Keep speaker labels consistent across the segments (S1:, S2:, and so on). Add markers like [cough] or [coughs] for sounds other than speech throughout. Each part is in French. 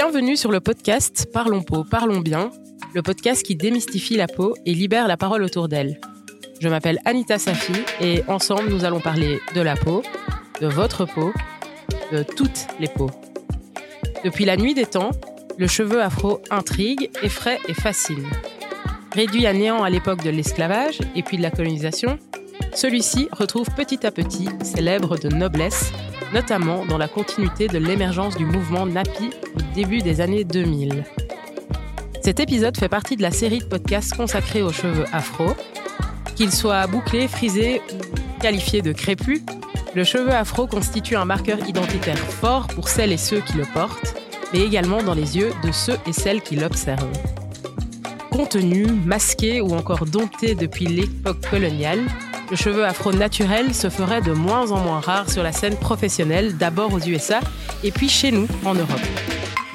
S1: Bienvenue sur le podcast Parlons peau, parlons bien, le podcast qui démystifie la peau et libère la parole autour d'elle. Je m'appelle Anita Safi et ensemble nous allons parler de la peau, de votre peau, de toutes les peaux. Depuis la nuit des temps, le cheveu afro intrigue, effraie et fascine. Réduit à néant à l'époque de l'esclavage et puis de la colonisation, celui-ci retrouve petit à petit ses lèvres de noblesse, notamment dans la continuité de l'émergence du mouvement Napi au début des années 2000. Cet épisode fait partie de la série de podcasts consacrés aux cheveux afro. Qu'ils soient bouclés, frisés ou qualifiés de crépus, le cheveu afro constitue un marqueur identitaire fort pour celles et ceux qui le portent, mais également dans les yeux de ceux et celles qui l'observent. Contenu, masqué ou encore dompté depuis l'époque coloniale, le cheveu afro naturel se ferait de moins en moins rare sur la scène professionnelle, d'abord aux USA et puis chez nous, en Europe.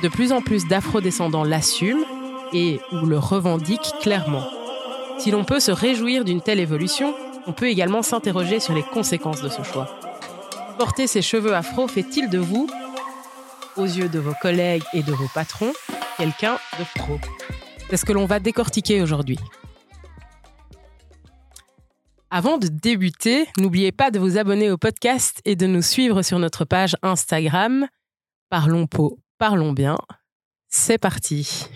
S1: De plus en plus d'afro-descendants l'assument et ou le revendiquent clairement. Si l'on peut se réjouir d'une telle évolution, on peut également s'interroger sur les conséquences de ce choix. Porter ses cheveux afro fait-il de vous, aux yeux de vos collègues et de vos patrons, quelqu'un de pro? C'est ce que l'on va décortiquer aujourd'hui. Avant de débuter, n'oubliez pas de vous abonner au podcast et de nous suivre sur notre page Instagram. Parlons peau, parlons bien. C'est parti.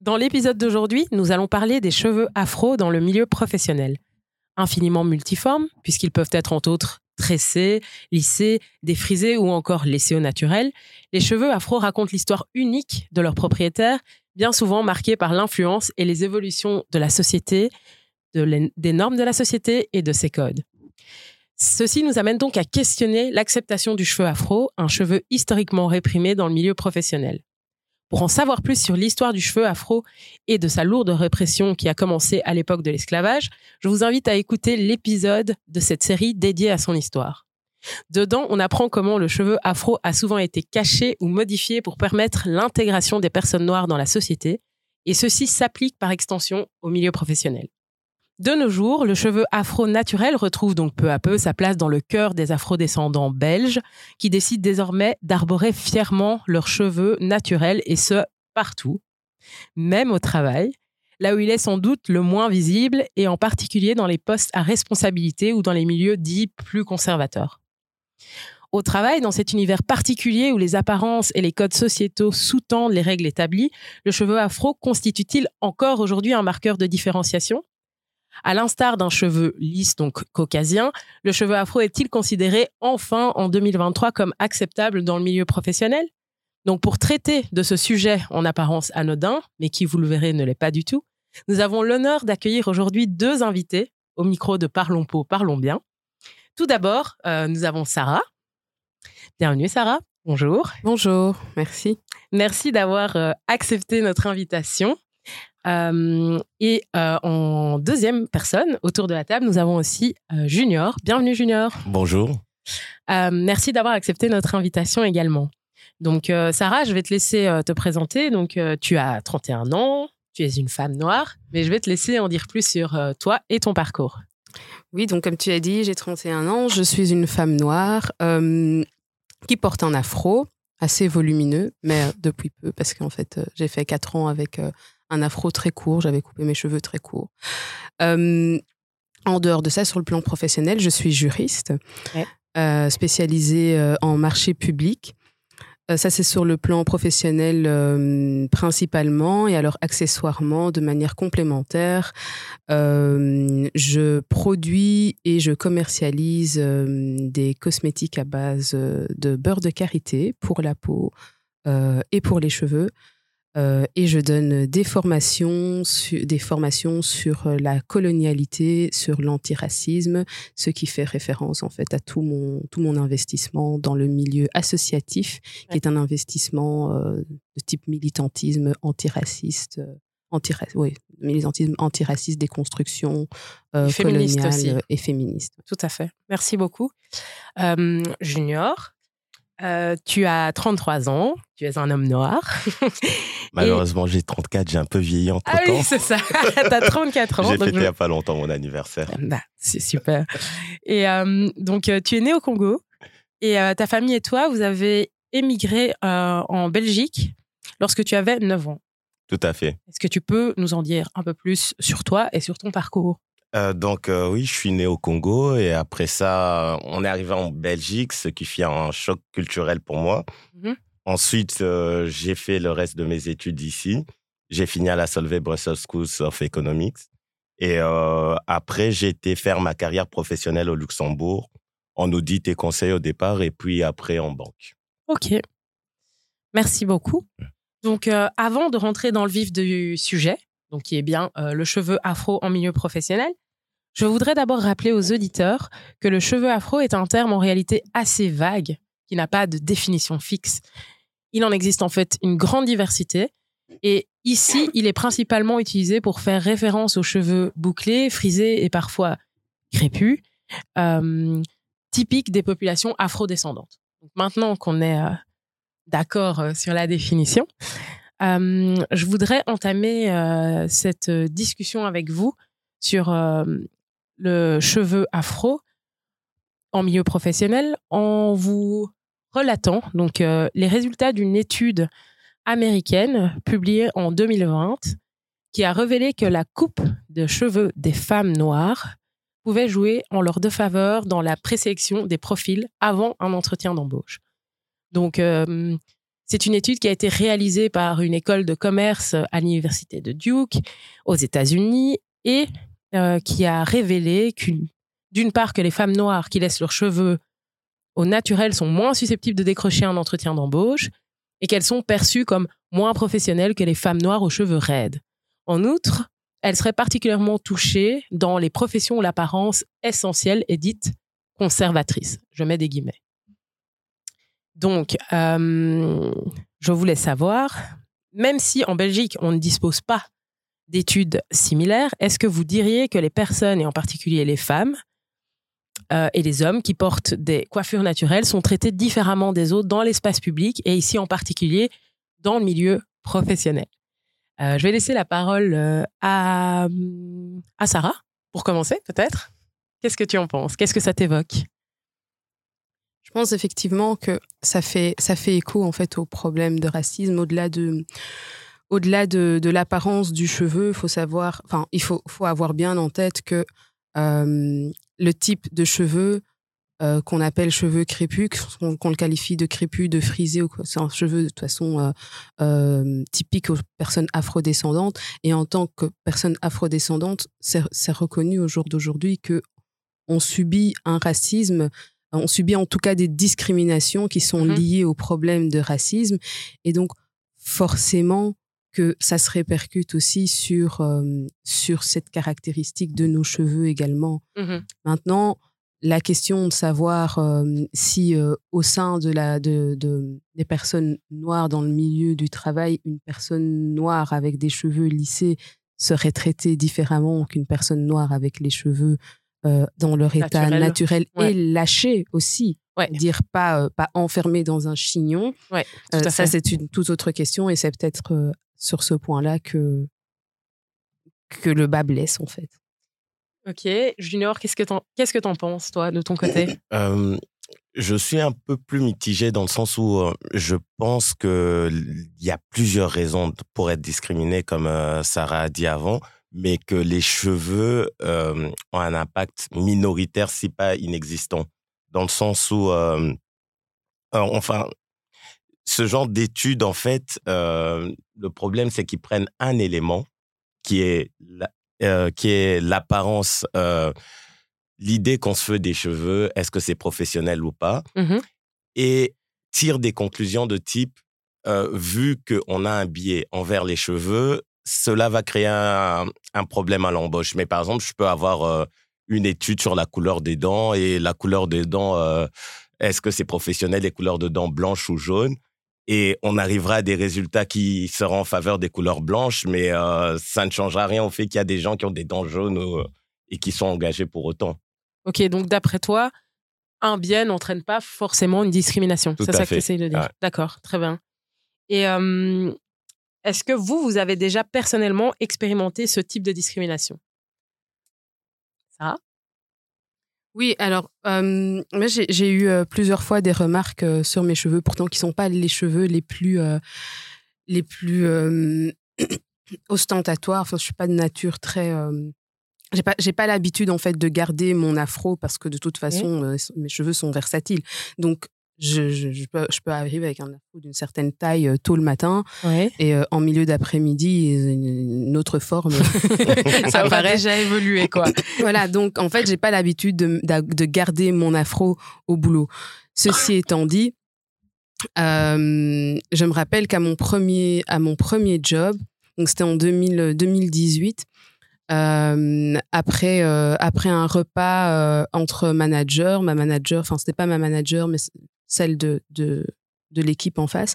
S1: Dans l'épisode d'aujourd'hui, nous allons parler des cheveux afro dans le milieu professionnel. Infiniment multiformes, puisqu'ils peuvent être entre autres tressés, lissés, défrisés ou encore laissés au naturel, les cheveux afro racontent l'histoire unique de leurs propriétaires, bien souvent marquée par l'influence et les évolutions de la société, des normes de la société et de ses codes. Ceci nous amène donc à questionner l'acceptation du cheveu afro, un cheveu historiquement réprimé dans le milieu professionnel. Pour en savoir plus sur l'histoire du cheveu afro et de sa lourde répression qui a commencé à l'époque de l'esclavage, je vous invite à écouter l'épisode de cette série dédiée à son histoire. Dedans, on apprend comment le cheveu afro a souvent été caché ou modifié pour permettre l'intégration des personnes noires dans la société, et ceci s'applique par extension au milieu professionnel. De nos jours, le cheveu afro naturel retrouve donc peu à peu sa place dans le cœur des afrodescendants belges qui décident désormais d'arborer fièrement leurs cheveux naturels et ce, partout, même au travail, là où il est sans doute le moins visible et en particulier dans les postes à responsabilité ou dans les milieux dits plus conservateurs. Au travail, dans cet univers particulier où les apparences et les codes sociétaux sous-tendent les règles établies, le cheveu afro constitue-t-il encore aujourd'hui un marqueur de différenciation? À l'instar d'un cheveu lisse, donc caucasien, le cheveu afro est-il considéré enfin en 2023 comme acceptable dans le milieu professionnel? Donc pour traiter de ce sujet en apparence anodin, mais qui, vous le verrez, ne l'est pas du tout, nous avons l'honneur d'accueillir aujourd'hui deux invités au micro de Parlons Peau, Parlons Bien. Tout d'abord, euh, nous avons Sarah. Bienvenue Sarah. Bonjour.
S2: Bonjour, merci.
S1: Merci d'avoir euh, accepté notre invitation. Euh, et euh, en deuxième personne, autour de la table, nous avons aussi euh, Junior. Bienvenue Junior.
S3: Bonjour.
S1: merci d'avoir accepté notre invitation également. Donc Sarah, je vais te laisser te présenter. Donc tu as 31 ans, tu es une femme noire, mais je vais te laisser en dire plus sur toi et ton parcours.
S2: Oui, donc comme tu as dit, j'ai 31 ans, je suis une femme noire qui porte un afro assez volumineux, mais depuis peu, parce qu'en fait, j'ai fait 4 ans avec un afro très court, j'avais coupé mes cheveux très courts. Euh, en dehors de ça, sur le plan professionnel, je suis juriste, euh, spécialisée euh, en marché public. ça, c'est sur le plan professionnel principalement et alors accessoirement, de manière complémentaire, je produis et je commercialise des cosmétiques à base de beurre de karité pour la peau et pour les cheveux. Euh, et je donne des formations, des formations sur euh, la colonialité, sur l'antiracisme, ce qui fait référence en fait à tout mon, tout mon investissement dans le milieu associatif, qui est un investissement euh, de type militantisme antiraciste. Antiraciste, oui, militantisme antiraciste, déconstruction coloniale et féministe.
S1: Tout à fait. Merci beaucoup. junior, euh, tu as 33 ans, tu es un homme noir. [laughs]
S3: Malheureusement, j'ai 34, j'ai un peu vieilli temps.
S1: Ah oui, c'est ça. tu as 34 ans.
S3: j'ai fêté il n'y a pas longtemps mon anniversaire.
S1: Bah, c'est super. Et euh, donc, euh, tu es né au Congo et ta famille et toi, vous avez émigré en Belgique lorsque tu avais 9 ans.
S3: Tout à fait.
S1: Est-ce que tu peux nous en dire un peu plus sur toi et sur ton parcours?
S3: Euh, donc euh, oui, je suis né au Congo et après ça, on est arrivé en Belgique, ce qui fit un choc culturel pour moi.
S1: Mhm.
S3: Ensuite, euh, j'ai fait le reste de mes études ici. J'ai fini à la Solvay Brussels School of Economics. Et après, j'ai été faire ma carrière professionnelle au Luxembourg, en audit et conseil au départ, et puis après en banque.
S1: Ok. Merci beaucoup. Donc, avant de rentrer dans le vif du sujet, donc qui est bien euh, le cheveu afro en milieu professionnel, je voudrais d'abord rappeler aux auditeurs que le cheveu afro est un terme en réalité assez vague, qui n'a pas de définition fixe. Il en existe en fait une grande diversité. Et ici, il est principalement utilisé pour faire référence aux cheveux bouclés, frisés et parfois crépus, euh, typiques des populations afrodescendantes. Maintenant qu'on est euh, d'accord euh, sur la définition, je voudrais entamer cette discussion avec vous sur le cheveu afro en milieu professionnel en vous relatant donc euh, les résultats d'une étude américaine publiée en 2020 qui a révélé que la coupe de cheveux des femmes noires pouvait jouer en leur défaveur dans la présélection des profils avant un entretien d'embauche. Donc, euh, c'est une étude qui a été réalisée par une école de commerce à l'université de Duke aux États-Unis et euh, qui a révélé qu'une, d'une part, que les femmes noires qui laissent leurs cheveux au naturel sont moins susceptibles de décrocher un entretien d'embauche et qu'elles sont perçues comme moins professionnelles que les femmes noires aux cheveux raides. En outre, elles seraient particulièrement touchées dans les professions où l'apparence essentielle est dite conservatrice. Je mets des guillemets. Donc, euh, je voulais savoir, même si en Belgique, on ne dispose pas d'études similaires, est-ce que vous diriez que les personnes, et en particulier les femmes, euh, et les hommes qui portent des coiffures naturelles sont traités différemment des autres dans l'espace public et ici en particulier dans le milieu professionnel? Euh, je vais laisser la parole euh, à, à Sarah pour commencer peut-être. Qu'est-ce que tu en penses? Qu'est-ce que ça t'évoque?
S2: Je pense effectivement que ça fait, ça fait écho en fait au problème de racisme au-delà de au-delà de, de l'apparence du cheveu, faut savoir, enfin, il faut, faut avoir bien en tête que euh, le type de cheveux euh, qu'on appelle cheveux crépus, qu'on le qualifie de crépus, de frisé, c'est un cheveu de toute façon euh, typique aux personnes afrodescendantes. Et en tant que personne afrodescendante, c'est reconnu au jour d'aujourd'hui que on subit un racisme, on subit en tout cas des discriminations qui sont
S1: Mhm.
S2: liées au problème de racisme. Et donc, forcément, que ça se répercute aussi sur, euh, sur cette caractéristique de nos cheveux également. Maintenant, la question de savoir euh, si euh, au sein de la, de, de- des personnes noires dans le milieu du travail, une personne noire avec des cheveux lissés serait traitée différemment qu'une personne noire avec les cheveux dans leur état
S1: Naturel. Ouais.
S2: et lâchée aussi.
S1: Ouais.
S2: Dire pas, euh, pas enfermé dans un chignon.
S1: Ouais,
S2: Euh, ça, c'est une toute autre question et c'est peut-être euh, sur ce point-là que, que le bas blesse en fait.
S1: Ok, Junior, qu'est-ce que t'en qu'est-ce que t'en penses toi de ton côté? [coughs]
S3: Euh, je suis un peu plus mitigé dans le sens où euh, je pense que l- il y a plusieurs raisons pour être discriminé, comme euh, Sarah a dit avant, mais que les cheveux euh, ont un impact minoritaire, si pas inexistant, dans le sens où, euh, euh, enfin, ce genre d'études, en fait, euh, le problème, c'est qu'ils prennent un élément qui est la- euh, qui est l'apparence. euh, l'idée qu'on se fait des cheveux, est-ce que c'est professionnel ou pas,
S1: Mhm.
S3: et tire des conclusions de type, vu qu'on a un biais envers les cheveux, cela va créer un, un problème à l'embauche. Mais par exemple, je peux avoir une étude sur la couleur des dents et la couleur des dents, est-ce que c'est professionnel, les couleurs de dents blanches ou jaunes? Et on arrivera à des résultats qui seront en faveur des couleurs blanches, mais euh, ça ne changera rien au fait qu'il y a des gens qui ont des dents jaunes ou- et qui sont engagés pour autant.
S1: Ok, donc d'après toi, un biais n'entraîne pas forcément une discrimination. C'est ça que
S3: fait.
S1: tu essayes de dire.
S3: Ouais.
S1: D'accord, très bien. Et euh, est-ce que vous, vous avez déjà personnellement expérimenté ce type de discrimination? Ça?
S2: Oui, alors euh, moi j'ai eu euh, plusieurs fois des remarques euh, sur mes cheveux, pourtant qui sont pas les cheveux les plus les plus [clears throat] ostentatoires. Enfin, je suis pas de nature très j'ai pas j'ai pas l'habitude en fait de garder mon afro parce que de toute façon mes cheveux sont versatiles. Donc je, je, peux, je, peux, arriver avec un afro d'une certaine taille euh, tôt le matin et euh, en milieu d'après-midi une, autre forme. [laughs] [laughs]
S1: Ça paraît déjà évolué quoi. [coughs]
S2: Voilà donc en fait j'ai pas l'habitude de, de, garder mon afro au boulot. Ceci étant dit euh, je me rappelle qu'à mon premier à mon premier job donc c'était en 2000, 2018 après après un repas entre managers, ma manager, enfin c'était pas ma manager mais celle de, de, de l'équipe en face,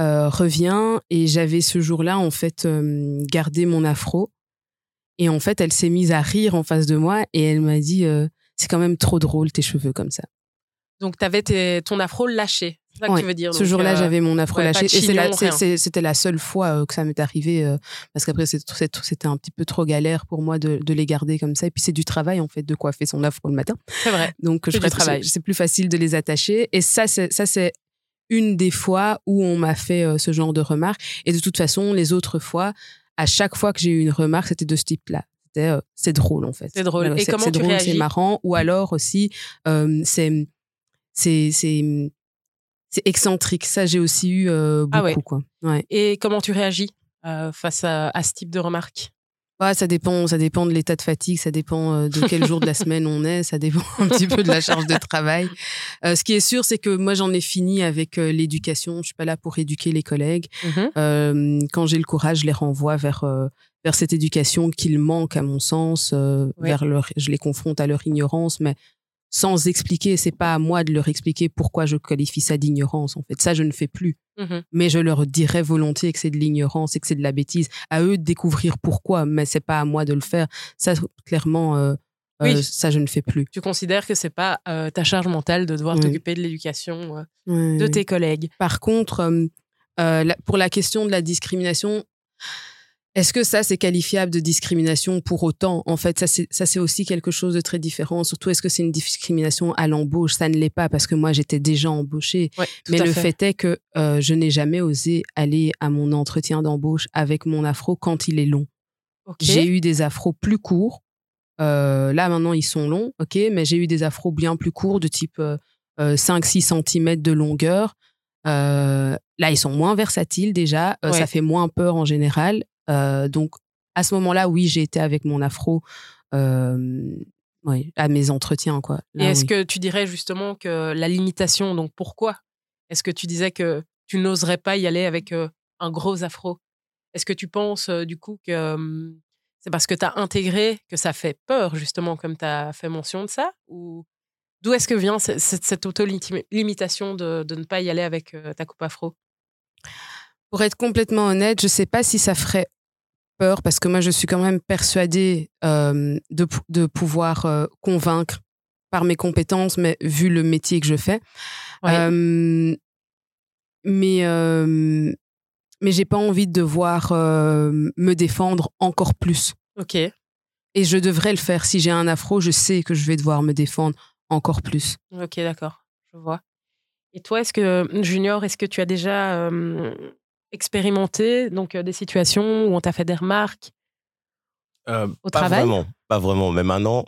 S2: euh, revient et j'avais ce jour-là en fait euh, gardé mon afro et en fait elle s'est mise à rire en face de moi et elle m'a dit euh, c'est quand même trop drôle tes cheveux comme ça.
S1: Donc tu avais ton afro lâché. Ça que tu veux dire.
S2: Ce jour-là, j'avais mon afro lâché. et c'était la, seule fois que ça m'est arrivé, parce qu'après, c'était un petit peu trop galère pour moi de, de, les garder comme ça. Et puis, c'est du travail, en fait, de coiffer son afro le matin.
S1: C'est vrai.
S2: Donc, je travail. C'est plus facile de les attacher. Et ça, c'est une des fois où on m'a fait ce genre de remarques. Et de toute façon, les autres fois, à chaque fois que j'ai eu une remarque, c'était de ce type-là. C'était c'est drôle, en fait.
S1: C'est drôle. Et comment tu
S2: C'est marrant. Ou alors aussi, c'est c'est c'est excentrique. Ça, j'ai aussi eu euh, ah beaucoup. Quoi. Ouais.
S1: Et comment tu réagis euh, face à, à, ce type de remarques?
S2: Ouais, ça dépend, ça dépend de l'état de fatigue, ça dépend euh, de quel jour de la [laughs] semaine on est, ça dépend [laughs] un petit peu de la charge de travail. Euh, ce qui est sûr, c'est que moi j'en ai fini avec euh, l'éducation. Je suis pas là pour éduquer les collègues. Mmh quand j'ai le courage, je les renvoie vers vers cette éducation qu'ils manquent à mon sens, vers leur, je les confronte à leur ignorance, mais sans expliquer. C'est pas à moi de leur expliquer pourquoi je qualifie ça d'ignorance. En fait, ça, je ne fais plus. Mmh mais je leur dirais volontiers que c'est de l'ignorance et que c'est de la bêtise. À eux de découvrir pourquoi, mais c'est pas à moi de le faire. Ça, clairement, euh, euh, ça, je ne fais plus.
S1: Tu considères que c'est pas euh, ta charge mentale de devoir t'occuper de l'éducation de tes collègues?
S2: Par contre, pour la question de la discrimination, est-ce que ça, c'est qualifiable de discrimination pour autant? En fait, ça, c'est aussi quelque chose de très différent. Surtout, est-ce que c'est une discrimination à l'embauche? Ça ne l'est pas parce que moi, j'étais déjà embauchée. Mais le fait. est que euh, je n'ai jamais osé aller à mon entretien d'embauche avec mon afro quand il est long. J'ai eu des afros plus courts. Euh, là, maintenant, ils sont longs, ok, mais j'ai eu des afros bien plus courts, de type 5-6 euh, cm de longueur. là, ils sont moins versatiles déjà. Ça fait moins peur en général. Euh, donc, à ce moment-là, oui, j'ai été avec mon afro euh, à mes entretiens. Quoi.
S1: Et est-ce que tu dirais justement que la limitation, donc pourquoi Est-ce que tu disais que tu n'oserais pas y aller avec un gros afro? Est-ce que tu penses du coup que c'est parce que tu as intégré que ça fait peur, justement, comme tu as fait mention de ça? Ou d'où est-ce que vient cette, cette auto-limitation de, de, ne pas y aller avec ta coupe afro?
S2: Pour être complètement honnête, je ne sais pas si ça ferait peur parce que moi, je suis quand même persuadée euh, de, de, pouvoir euh, convaincre par mes compétences, mais vu le métier que je fais. Euh, mais mais j'ai pas envie de devoir me défendre encore plus.
S1: Ok.
S2: Et je devrais le faire. Si j'ai un afro, je sais que je vais devoir me défendre encore plus.
S1: Ok, d'accord. Je vois. Et toi, est-ce que, Junior, est-ce que tu as déjà expérimenté donc euh, des situations où on t'a fait des remarques?
S3: Euh, au pas travail? vraiment, pas vraiment. Mais maintenant,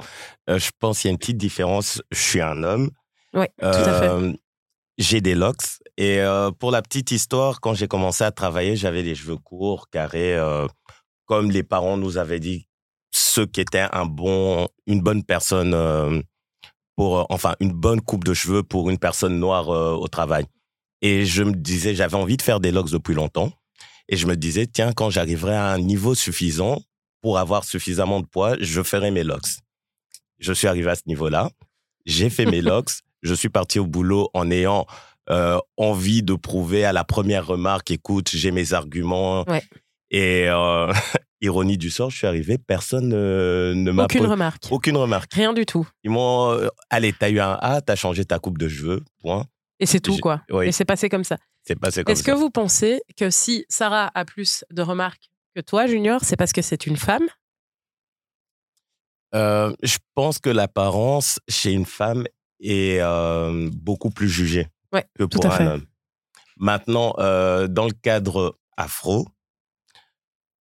S3: euh, je pense qu'il y a une petite différence. Je suis un homme.
S1: Oui, tout à fait.
S3: J'ai des locks. Et pour la petite histoire, quand j'ai commencé à travailler, j'avais les cheveux courts, carrés, comme les parents nous avaient dit, ce qui était un bon, une bonne personne pour, enfin, une bonne coupe de cheveux pour une personne noire au travail. Et je me disais, j'avais envie de faire des locks depuis longtemps. Et je me disais, tiens, quand j'arriverai à un niveau suffisant pour avoir suffisamment de poids, je ferai mes locks. Je suis arrivé à ce niveau-là. J'ai fait mes [laughs] locks. Je suis parti au boulot en ayant euh, envie de prouver à la première remarque, écoute, j'ai mes arguments. Et euh, [laughs] ironie du sort, je suis arrivé, personne ne m'a
S1: aucune remarque.
S3: Aucune remarque.
S1: Rien du tout.
S3: Ils m'ont, euh, allez, t'as eu un A, t'as changé ta coupe de cheveux, point.
S1: Et c'est tout, quoi. Et c'est passé comme ça.
S3: C'est passé comme
S1: Est-ce que vous pensez que si Sarah a plus de remarques que toi, Junior, c'est parce que c'est une femme?
S3: Euh, je pense que l'apparence chez une femme est euh, beaucoup plus jugée
S1: Ouais,
S3: que pour
S1: fait.
S3: un homme. Maintenant, euh, dans le cadre afro,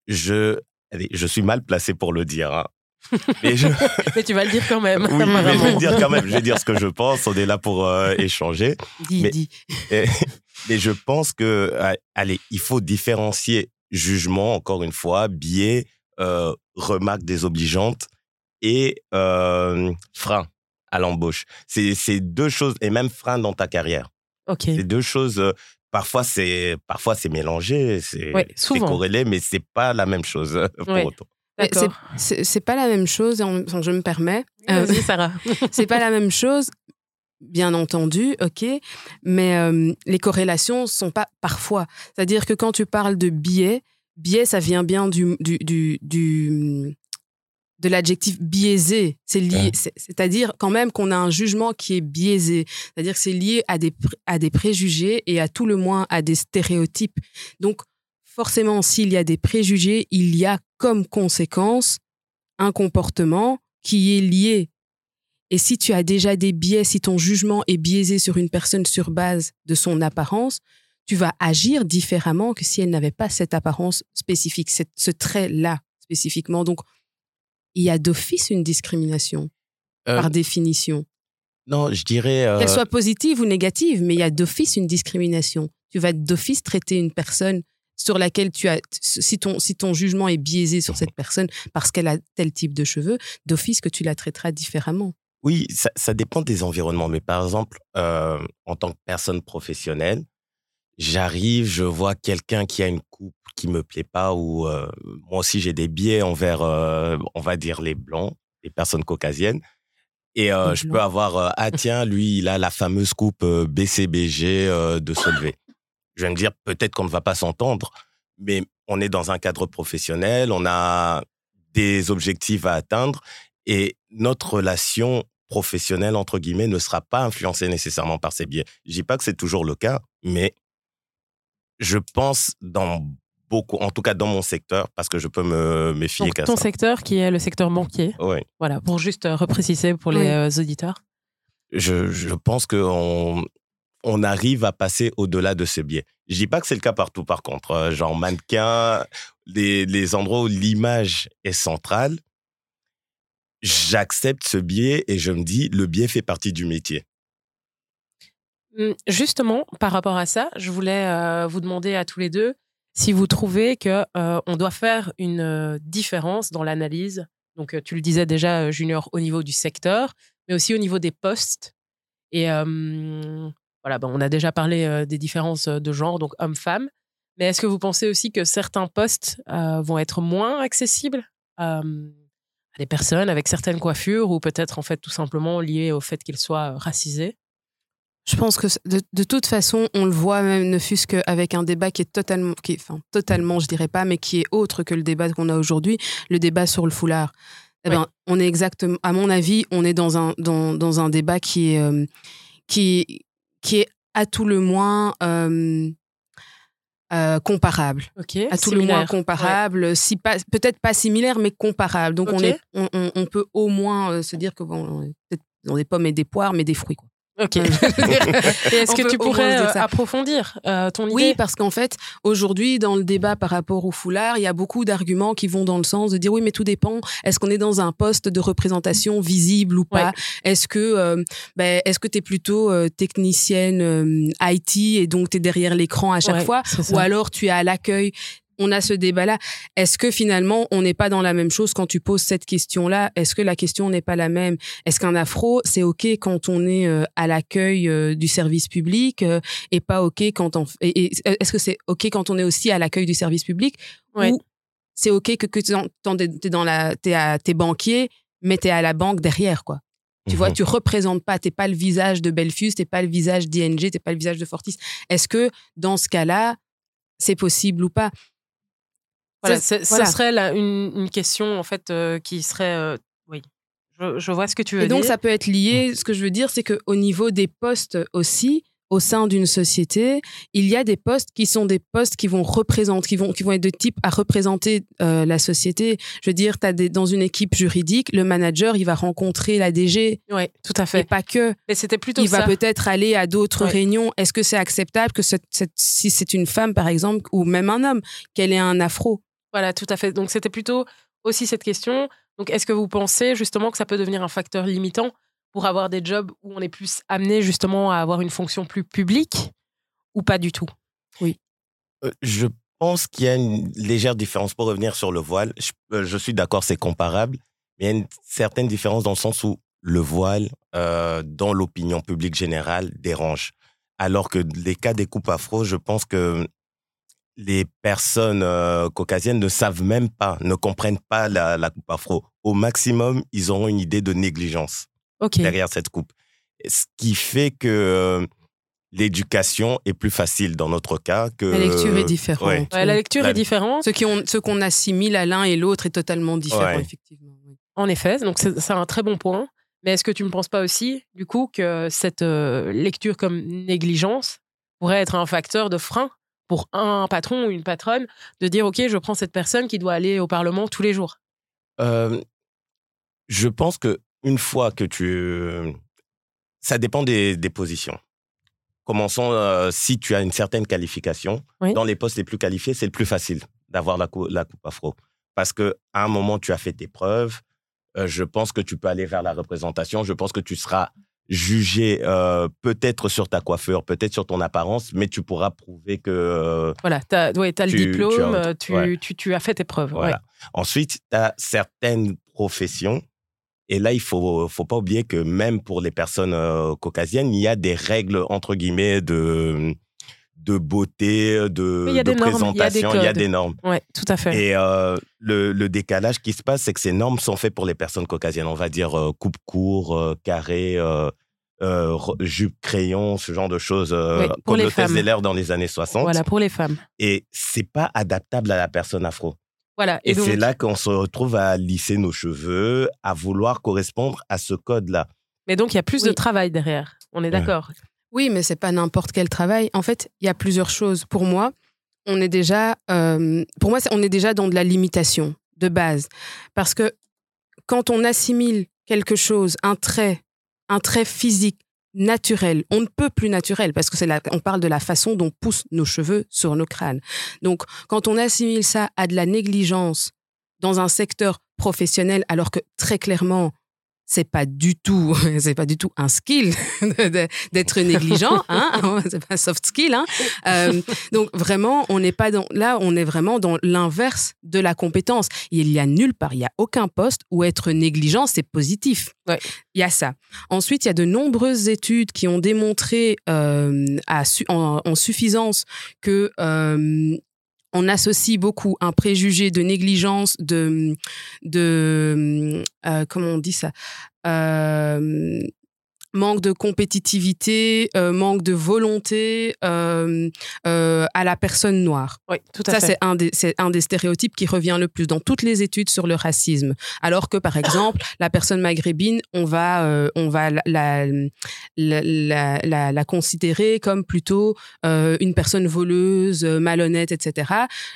S3: je, je suis mal placé pour le dire. hein. [laughs] Mais je,
S1: Mais tu vas le dire quand même.
S3: oui, mais je vais le dire quand même. Je vais dire ce que je pense. On est là pour euh, échanger.
S2: Dis,
S3: Mais-
S2: dis. [laughs]
S3: Et- mais je pense que, euh, allez, il faut différencier jugement, encore une fois, biais, euh, remarques désobligeantes et euh, frein à l'embauche. C'est deux choses, et même frein dans ta carrière.
S1: Ok.
S3: C'est deux choses. euh, parfois, c'est parfois c'est mélangé, c'est
S1: Ouais,
S3: corrélé, mais c'est pas la même chose [laughs] pour
S1: Ouais.
S3: autant.
S2: C'est- pas la même chose, enfin, je me permets. Euh,
S1: Vas-y, Sarah. [laughs]
S2: c'est pas la même chose, bien entendu, ok, mais euh, les corrélations sont pas parfois. C'est-à-dire que quand tu parles de biais, biais, ça vient bien du, du, du, du- de l'adjectif biaisé. C'est lié,
S3: Ouais.
S2: c'est-à-dire quand même qu'on a un jugement qui est biaisé. C'est-à-dire que c'est lié à des, à des préjugés et à tout le moins à des stéréotypes. Donc, forcément, s'il y a des préjugés, il y a comme conséquence un comportement qui est lié. Et si tu as déjà des biais, si ton jugement est biaisé sur une personne sur base de son apparence, tu vas agir différemment que si elle n'avait pas cette apparence spécifique, cette- ce trait-là spécifiquement. Donc, il y a d'office une discrimination,
S3: Euh,
S2: par définition.
S3: non, je dirais. euh,
S2: Qu'elle soit positive ou négative, mais il y a d'office une discrimination. Tu vas d'office traiter une personne sur laquelle tu as, si ton, si ton jugement est biaisé sur cette personne parce qu'elle a tel type de cheveux, d'office que tu la traiteras différemment.
S3: Oui, ça, ça dépend des environnements. Mais par exemple, euh, en tant que personne professionnelle, j'arrive, je vois quelqu'un qui a une coupe qui me plaît pas ou euh, moi aussi j'ai des biais envers, euh, on va dire les blancs, les personnes caucasiennes. Et euh, je peux avoir, euh, ah tiens, lui, il a la fameuse coupe euh, BCBG de lever. Je vais me dire, peut-être qu'on ne va pas s'entendre, mais on est dans un cadre professionnel, on a des objectifs à atteindre et notre relation professionnelle, entre guillemets, ne sera pas influencée nécessairement par ces biais. Je dis pas que c'est toujours le cas, mais je pense dans beaucoup, en tout cas dans mon secteur, parce que je peux me méfier
S1: Donc, ton
S3: ça.
S1: secteur qui est le secteur banquier.
S3: Ouais.
S1: Voilà, pour juste euh, repréciser pour les
S2: Oui.
S1: euh, auditeurs.
S3: je, je pense qu'on on arrive à passer au-delà de ce biais. Je dis pas que c'est le cas partout, par contre. Euh, Genre mannequin, les, les endroits où l'image est centrale, j'accepte ce biais et je me dis, le biais fait partie du métier.
S1: Hum, Justement, par rapport à ça, je voulais euh, vous demander à tous les deux si vous trouvez que euh, on doit faire une euh, différence dans l'analyse. Donc, tu le disais déjà, Junior, au niveau du secteur, mais aussi au niveau des postes. Et voilà, ben, on a déjà parlé des différences de genre, donc homme-femme. Mais est-ce que vous pensez aussi que certains postes vont être moins accessibles à des personnes avec certaines coiffures ou peut-être en fait tout simplement liés au fait qu'ils soient racisés?
S2: Je pense que de, de toute façon, on le voit même, ne fût-ce qu'avec un débat qui est totalement, qui est, enfin, totalement, je dirais pas, mais qui est autre que le débat qu'on a aujourd'hui, le débat sur le foulard. Eh ben, on est exactement, à mon avis, on est dans un, dans, dans un débat qui est, euh, qui, qui est à tout le moins euh, euh, comparable. À tout le moins comparable, si peut-être pas similaire, mais comparable. Donc on, est, on, peut au moins euh, se dire que bon, on est peut-être dans des pommes et des poires, mais des fruits. Quoi.
S1: Ok. [laughs] Et est-ce que tu pourrais euh, approfondir euh, ton idée?
S2: Oui, parce qu'en fait, aujourd'hui, dans le débat par rapport au foulard, il y a beaucoup d'arguments qui vont dans le sens de dire oui, mais tout dépend. Est-ce qu'on est dans un poste de représentation visible ou pas? Est-ce que euh, ben, est-ce que tu es plutôt euh, technicienne euh, IT et donc tu es derrière l'écran à chaque
S1: Ouais,
S2: fois? ou alors tu es à l'accueil on a ce débat-là. Est-ce que finalement, on n'est pas dans la même chose quand tu poses cette question-là? Est-ce que la question n'est pas la même? Est-ce qu'un afro, c'est OK quand on est euh, à l'accueil euh, du service public euh, et pas OK quand on... et- et Est-ce que c'est OK quand on est aussi à l'accueil du service public?
S1: Ouais.
S2: Ou c'est OK que, que tu es, dans la, t'es à- t'es banquier, mais tu es à la banque derrière, quoi. Tu vois,
S3: Mhm.
S2: tu représentes pas, t'es pas le visage de Belfus, t'es pas le visage d'ING, t'es pas le visage de Fortis. Est-ce que dans ce cas-là, c'est possible ou pas?
S1: Voilà,
S2: Ça, voilà.
S1: Serait là, une, une question en fait euh, qui serait. euh, oui, je, je vois ce que tu veux
S2: Et donc,
S1: dire.
S2: ça peut être lié. Ce que je veux dire, c'est qu'au niveau des postes aussi, au sein d'une société, il y a des postes qui sont des postes qui vont représenter, qui vont, qui vont être de type à représenter euh, la société. Je veux dire, as des, dans une équipe juridique, le manager, il va rencontrer la DG.
S1: Oui, tout à fait.
S2: Et pas que.
S1: Mais c'était plutôt
S2: Il
S1: ça.
S2: va peut-être aller à d'autres
S1: Ouais.
S2: réunions. Est-ce que c'est acceptable que cette- cette- si c'est une femme, par exemple, ou même un homme, qu'elle ait un afro?
S1: Voilà, tout à fait. Donc c'était plutôt aussi cette question. Donc est-ce que vous pensez justement que ça peut devenir un facteur limitant pour avoir des jobs où on est plus amené justement à avoir une fonction plus publique ou pas du tout?
S3: Euh, Je pense qu'il y a une légère différence. Pour revenir sur le voile, je, euh, je suis d'accord, c'est comparable, mais il y a une certaine différence dans le sens où le voile, euh, dans l'opinion publique générale, dérange. Alors que les cas des coupes afro, je pense que les personnes euh, caucasiennes ne savent même pas, ne comprennent pas la, la coupe afro. Au maximum, ils auront une idée de négligence derrière cette coupe. Ce qui fait que euh, l'éducation est plus facile dans notre cas que...
S2: La lecture est différente.
S3: ouais.
S1: Ouais, la lecture
S3: La-
S1: est différente,
S2: Ce qui ont- ce qu'on assimile à l'un et l'autre est totalement différent,
S3: Ouais.
S2: effectivement. oui.
S1: en effet. Donc c'est c'est un très bon point. Mais est-ce que tu ne penses pas aussi, du coup, que cette euh, lecture comme négligence pourrait être un facteur de frein pour un patron ou une patronne de dire, OK, je prends cette personne qui doit aller au Parlement tous les jours
S3: Euh, je pense que une fois que tu... Ça dépend des, des positions. Commençons, euh, si tu as une certaine qualification,
S1: Oui.
S3: dans les postes les plus qualifiés, c'est le plus facile d'avoir la, cou- la coupe afro. Parce que à un moment, tu as fait tes preuves. Euh, je pense que tu peux aller vers la représentation. Je pense que tu seras jugé euh, peut-être sur ta coiffure, peut-être sur ton apparence, mais tu pourras prouver que euh,
S1: Voilà, tu as, le
S3: Tu- tu
S1: diplôme,
S3: as-
S1: euh, tu,
S3: ouais.
S1: tu, tu as fait tes preuves. ouais.
S3: Voilà. Ensuite, tu as certaines professions. Et là, il faut, faut pas oublier que même pour les personnes euh, caucasiennes, il y a des règles, entre guillemets, de, de beauté, de,
S1: Mais il y a
S3: de
S1: des normes, il y a des
S3: présentation. Il y a des normes.
S1: Ouais, tout à fait.
S3: Et euh, le, le décalage qui se passe, c'est que ces normes sont faites pour les personnes caucasiennes. On va dire euh, coupe court, euh, carré, euh, euh, jupe crayon, ce genre de choses euh,
S1: Oui,
S3: comme. Zeller dans les années 60.
S1: Voilà, pour les femmes.
S3: Et c'est pas adaptable à la personne afro.
S1: Voilà.
S3: Et,
S1: donc,
S3: c'est là qu'on se retrouve à lisser nos cheveux, à vouloir correspondre à ce code-là.
S1: Mais donc, il y a plus de
S2: Oui.
S1: travail derrière. On est d'accord.
S2: Oui, mais c'est pas n'importe quel travail. En fait, il y a plusieurs choses. Pour moi, on est déjà, euh, pour moi, on est déjà dans de la limitation de base, parce que quand on assimile quelque chose, un trait, un trait physique naturel, on ne peut plus naturel, parce que c'est on parle de la façon dont poussent nos cheveux sur nos crânes. Donc, quand on assimile ça à de la négligence dans un secteur professionnel, alors que très clairement c'est pas du tout, [laughs] c'est pas du tout un skill [laughs] d'être négligent, hein, [laughs] c'est pas un soft skill. Hein. Euh, donc vraiment, on n'est pas dans, là, on est vraiment dans l'inverse de la compétence. Il y a nulle part, il y a aucun poste où être négligent c'est positif.
S1: Ouais.
S2: Il y a ça. Ensuite, il y a de nombreuses études qui ont démontré euh, à su- en, en suffisance que euh, on associe beaucoup un préjugé de négligence, de, de euh, comment on dit ça, Euh, manque de compétitivité, euh, manque de volonté euh, euh, à la personne noire.
S1: Oui, tout à
S2: Ça,
S1: fait.
S2: c'est un, des, c'est un des stéréotypes qui revient le plus dans toutes les études sur le racisme. Alors que, par exemple, la personne maghrébine, on va, on va la, la, la, la- la- la considérer comme plutôt une personne voleuse, malhonnête, etc.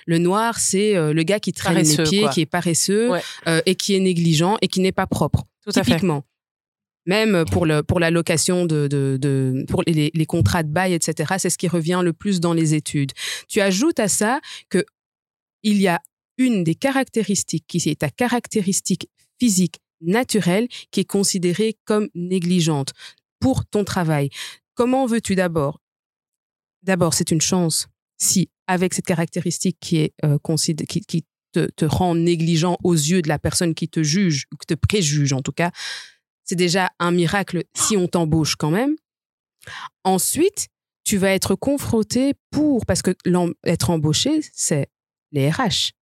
S2: Le noir, c'est le gars qui traîne
S1: Paresseux,
S2: les pieds,
S1: quoi.
S2: qui est paresseux
S1: Ouais.
S2: et qui est négligent et qui n'est pas propre
S1: Tout à fait.
S2: typiquement. Même pour, le, pour la location de, de, de- pour les, les contrats de bail, etc., c'est ce qui revient le plus dans les études. Tu ajoutes à ça que il y a une des caractéristiques qui est ta caractéristique physique naturelle qui est considérée comme négligente pour ton travail. Comment veux-tu d'abord D'abord, c'est une chance si, avec cette caractéristique qui, est, euh, qui, qui te, te rend négligent aux yeux de la personne qui te juge, ou qui te préjuge en tout cas, c'est déjà un miracle si on t'embauche quand même. Ensuite, tu vas être confronté pour, parce que être embauché, c'est les RH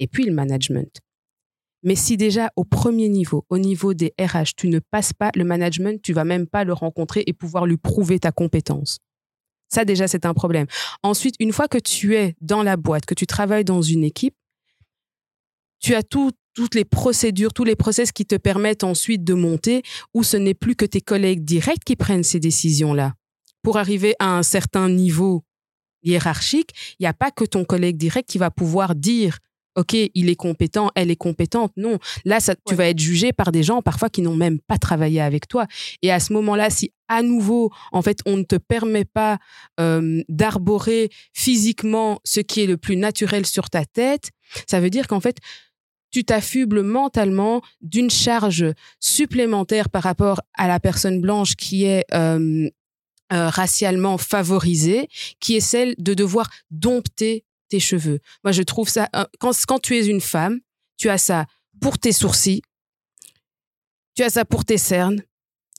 S2: et puis le management. Mais si déjà au premier niveau, au niveau des RH, tu ne passes pas le management, tu vas même pas le rencontrer et pouvoir lui prouver ta compétence. Ça déjà, c'est un problème. Ensuite, une fois que tu es dans la boîte, que tu travailles dans une équipe, tu as tout- toutes les procédures, tous les process qui te permettent ensuite de monter où ce n'est plus que tes collègues directs qui prennent ces décisions-là. pour arriver à un certain niveau hiérarchique, il n'y a pas que ton collègue direct qui va pouvoir dire OK, il est compétent, elle est compétente. Non, là, ça, tu vas être jugé par des gens parfois qui n'ont même pas travaillé avec toi. Et à ce moment-là, si à nouveau, en fait, on ne te permet pas euh, d'arborer physiquement ce qui est le plus naturel sur ta tête, ça veut dire qu'en fait, tu t'affubles mentalement d'une charge supplémentaire par rapport à la personne blanche qui est euh, euh, racialement favorisée, qui est celle de devoir dompter tes cheveux. Moi, je trouve ça, euh, quand, quand tu es une femme, tu as ça pour tes sourcils, tu as ça pour tes cernes,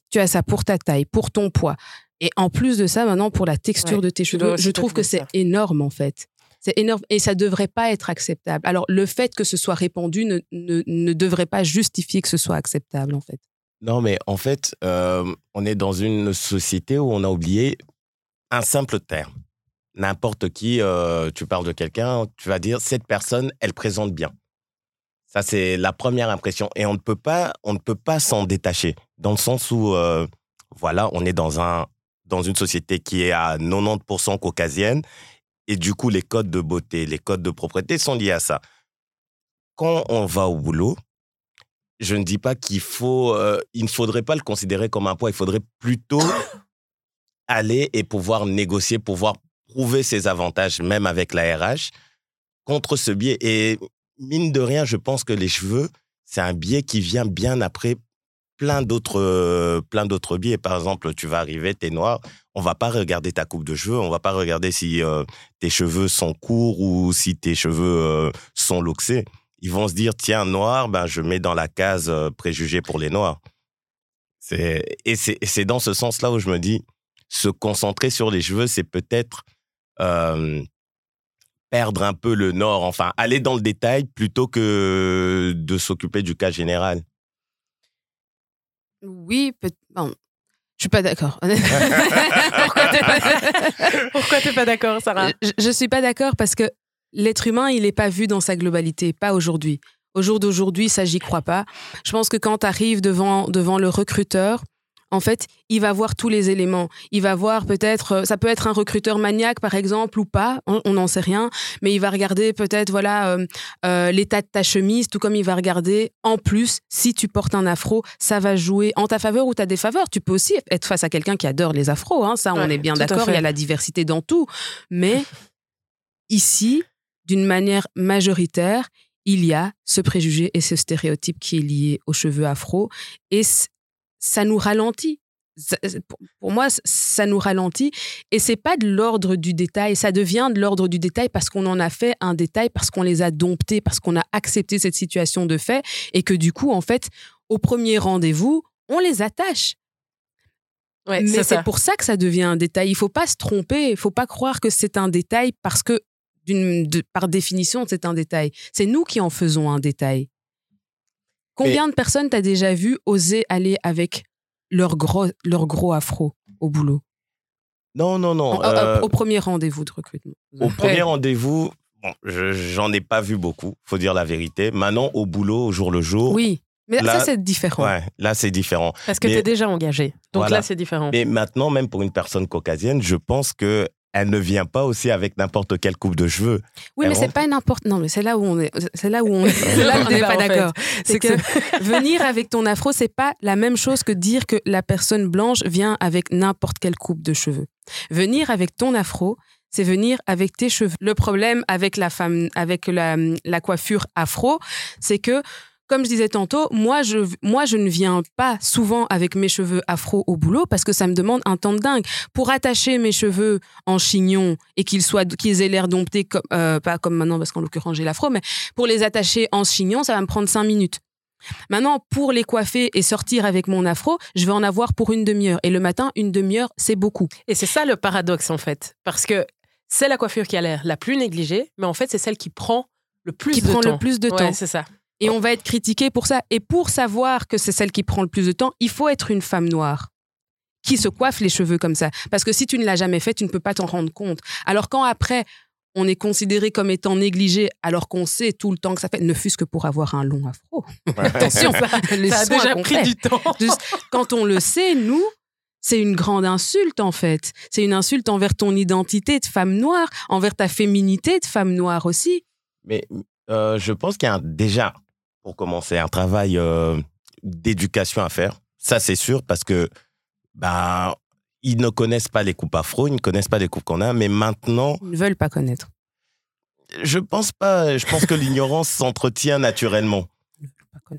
S2: tu as ça pour ta taille, pour ton poids. Et en plus de ça, maintenant, pour la texture de tes cheveux, je trouve que c'est énorme, en fait. C'est énorme et ça devrait pas être acceptable. Alors, le fait que ce soit répandu ne, ne, ne devrait pas justifier que ce soit acceptable, en fait.
S3: Non, mais en fait, euh, on est dans une société où on a oublié un simple terme. N'importe qui, euh, tu parles de quelqu'un, tu vas dire cette personne, elle présente bien. Ça, c'est la première impression. Et on ne peut pas, on ne peut pas s'en détacher. Dans le sens où, euh, voilà, on est dans, un, dans une société qui est à 90% caucasienne. Et du coup, les codes de beauté, les codes de propreté sont liés à ça. Quand on va au boulot, je ne dis pas qu'il faut, euh, il ne faudrait pas le considérer comme un poids. Il faudrait plutôt [coughs] aller et pouvoir négocier, pouvoir prouver ses avantages, même avec la RH, contre ce biais. Et mine de rien, je pense que les cheveux, c'est un biais qui vient bien après plein d'autres euh, plein d'autres biais. Par exemple, tu vas arriver, tu es noir, on va pas regarder ta coupe de cheveux, on va pas regarder si euh, tes cheveux sont courts ou si tes cheveux sont loxés. Ils vont se dire tiens noir ben je mets dans la case euh, préjugé pour les noirs. C'est et c'est dans ce sens là où je me dis se concentrer sur les cheveux c'est peut-être euh, perdre un peu le nord. Enfin aller dans le détail plutôt que de s'occuper du cas général
S2: oui peut bon je suis pas d'accord. [laughs] [laughs]
S1: Pourquoi t'es pas, d'accord, Sarah?
S2: Je, je suis pas d'accord parce que l'être humain, il n'est pas vu dans sa globalité, pas aujourd'hui. Au jour d'aujourd'hui, ça, j'y crois pas. Je pense que quand tu arrives devant, devant le recruteur, en fait, il va voir tous les éléments. Il va voir peut-être, euh, ça peut être un recruteur maniaque par exemple ou pas, on n'en sait rien, mais il va regarder peut-être voilà euh, euh, l'état de ta chemise, tout comme il va regarder en plus si tu portes un afro, ça va jouer en ta faveur ou ta défaveur. Tu peux aussi être face à quelqu'un qui adore les afros, hein, ça on est bien d'accord. Il y a la diversité dans tout, mais [laughs] ici d'une manière majoritaire, il y a ce préjugé et ce stéréotype qui est lié aux cheveux afro et ça nous ralentit. Pour moi, ça nous ralentit et c'est pas de l'ordre du détail. Ça devient de l'ordre du détail parce qu'on en a fait un détail, parce qu'on les a domptés, parce qu'on a accepté cette situation de fait et que du coup, en fait, au premier rendez-vous, on les attache. Mais c'est pour ça que ça devient un détail. Il faut pas se tromper. Il faut pas croire que c'est un détail parce que par définition, c'est un détail. C'est nous qui en faisons un détail. Combien de personnes t'as déjà vu oser aller avec leur gros, leur gros afro au boulot?
S3: Non, non, non.
S2: Euh, au premier rendez-vous de recrutement.
S3: Au premier rendez-vous, bon, j'en ai pas vu beaucoup, faut dire la vérité. Maintenant, au boulot, au jour le jour.
S2: Oui. Mais là, ça, c'est différent.
S3: Ouais, là, c'est différent.
S1: Parce que tu es déjà engagé. Donc là, c'est différent.
S3: Mais maintenant, même pour une personne caucasienne, je pense que elle ne vient pas aussi avec n'importe quelle coupe de cheveux.
S2: Oui, mais c'est pas n'importe. Non, mais c'est là où on est. C'est là où on est. [laughs] là on n'est pas d'accord. C'est que, [laughs] venir avec ton afro, c'est pas la même chose que dire que la personne blanche vient avec n'importe quelle coupe de cheveux. Venir avec ton afro, c'est venir avec tes cheveux. Le problème avec la femme, avec la, la coiffure afro, c'est que comme je disais tantôt, moi je, moi, je ne viens pas souvent avec mes cheveux afro au boulot parce que ça me demande un temps de dingue. Pour attacher mes cheveux en chignon et qu'ils soient, qu'ils aient l'air domptés, comme, euh, pas comme maintenant parce qu'en l'occurrence j'ai l'afro, mais pour les attacher en chignon, ça va me prendre cinq minutes. Maintenant, pour les coiffer et sortir avec mon afro, je vais en avoir pour une demi-heure. Et le matin, une demi-heure, c'est beaucoup.
S1: Et c'est ça le paradoxe en fait. Parce que c'est la coiffure qui a l'air la plus négligée, mais en fait, c'est celle qui prend le plus
S2: qui
S1: de
S2: prend
S1: temps.
S2: le plus de temps.
S1: c'est ça.
S2: Et on va être critiqué pour ça. Et pour savoir que c'est celle qui prend le plus de temps, il faut être une femme noire qui se coiffe les cheveux comme ça. Parce que si tu ne l'as jamais fait, tu ne peux pas t'en rendre compte. Alors quand après, on est considéré comme étant négligé, alors qu'on sait tout le temps que ça fait, ne fût-ce que pour avoir un long afro. [laughs] Attention, [laughs]
S1: ça, a déjà pris du temps. [laughs]
S2: quand on le sait, nous, c'est une grande insulte en fait. C'est une insulte envers ton identité de femme noire, envers ta féminité de femme noire aussi.
S3: Mais euh, je pense qu'il y a déjà, pour commencer, un travail euh, d'éducation à faire. Ça, c'est sûr, parce que bah, ils ne connaissent pas les coupes afro, ils ne connaissent pas les coupes qu'on a, mais maintenant.
S2: Ils ne veulent pas connaître.
S3: Je pense pas. Je pense que l'ignorance [laughs] s'entretient naturellement.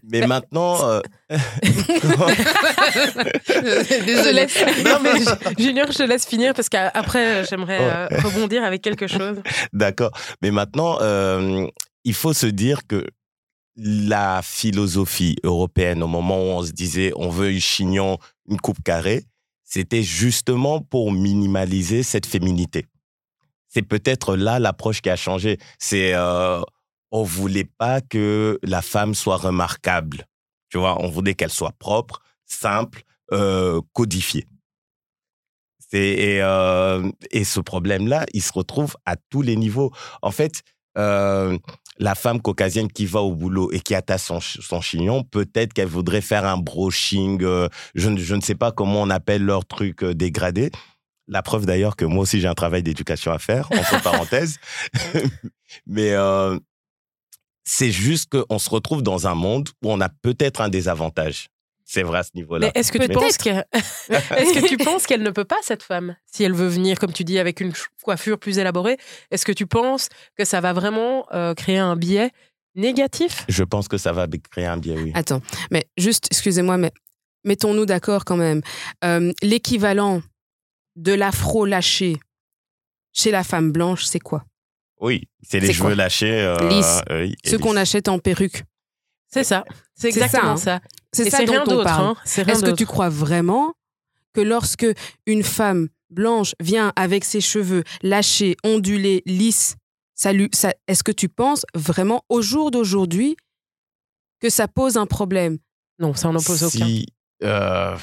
S3: Mais maintenant. Euh... [laughs]
S1: je laisse... Non, mais [laughs] Junior, je te laisse finir parce qu'après, j'aimerais euh, rebondir avec quelque chose.
S3: D'accord. Mais maintenant, euh, il faut se dire que la philosophie européenne, au moment où on se disait on veut une chignon, une coupe carrée, c'était justement pour minimaliser cette féminité. C'est peut-être là l'approche qui a changé. C'est euh, on voulait pas que la femme soit remarquable. Tu vois, on voulait qu'elle soit propre, simple, euh, codifiée. Et, euh, et ce problème-là, il se retrouve à tous les niveaux. En fait, euh, la femme caucasienne qui va au boulot et qui attache son, son chignon, peut-être qu'elle voudrait faire un brushing. Euh, je, je, ne sais pas comment on appelle leur truc euh, dégradé. La preuve d'ailleurs que moi aussi j'ai un travail d'éducation à faire, entre [laughs] parenthèses. [laughs] Mais euh, c'est juste qu'on se retrouve dans un monde où on a peut-être un désavantage. C'est vrai à ce niveau-là.
S1: Est-ce que, tu penses que... [laughs] est que tu penses qu'elle ne peut pas, cette femme, si elle veut venir, comme tu dis, avec une coiffure plus élaborée Est-ce que tu penses que ça va vraiment euh, créer un biais négatif?
S3: Je pense que ça va créer un biais, oui.
S2: Attends, mais juste, excusez-moi, mais mettons-nous d'accord quand même. Euh, L'équivalent de l'afro lâché chez la femme blanche, c'est quoi?
S3: Oui, c'est les cheveux lâchés. Euh,
S2: lisses. Euh, Ceux qu'on achète en perruque.
S1: C'est ça. C'est exactement ça. Hein.
S2: C'est ça, dont on parle. Hein. Est-ce que tu crois vraiment que lorsque une femme blanche vient avec ses cheveux lâchés, ondulés, lisses, ça ça, est-ce que tu penses vraiment au jour d'aujourd'hui que ça pose un problème?
S1: Non, ça n'en pose
S3: si,
S1: aucun.
S3: Euh,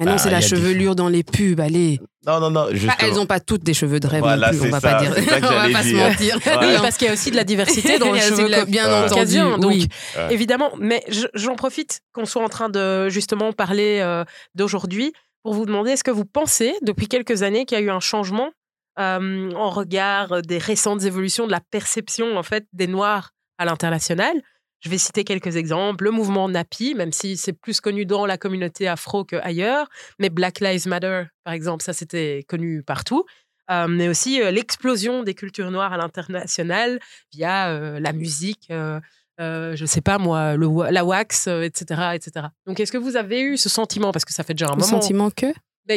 S2: mais non, bah, c'est la chevelure dans les pubs, allez.
S3: Non, non, non.
S2: Bah, elles n'ont pas toutes des cheveux de rêve non plus, on va pas dire. [laughs] on va pas se mentir.
S1: Oui, parce qu'il y a aussi de la diversité dans [laughs] les cheveux
S2: la, bien entendu.
S1: Donc, oui. évidemment, mais j'en profite qu'on soit en train de justement parler euh, d'aujourd'hui pour vous demander est-ce que vous pensez, depuis quelques années, qu'il y a eu un changement euh, en regard des récentes évolutions de la perception en fait des Noirs à l'international? Je vais citer quelques exemples. Le mouvement NAPI, même si c'est plus connu dans la communauté afro qu'ailleurs, mais Black Lives Matter, par exemple, ça c'était connu partout. Euh, mais aussi euh, l'explosion des cultures noires à l'international via euh, la musique, je ne sais pas moi, le, la wax, etc., etc. Donc est-ce que vous avez eu ce sentiment, parce que ça fait déjà un
S2: le
S1: moment.
S2: sentiment que?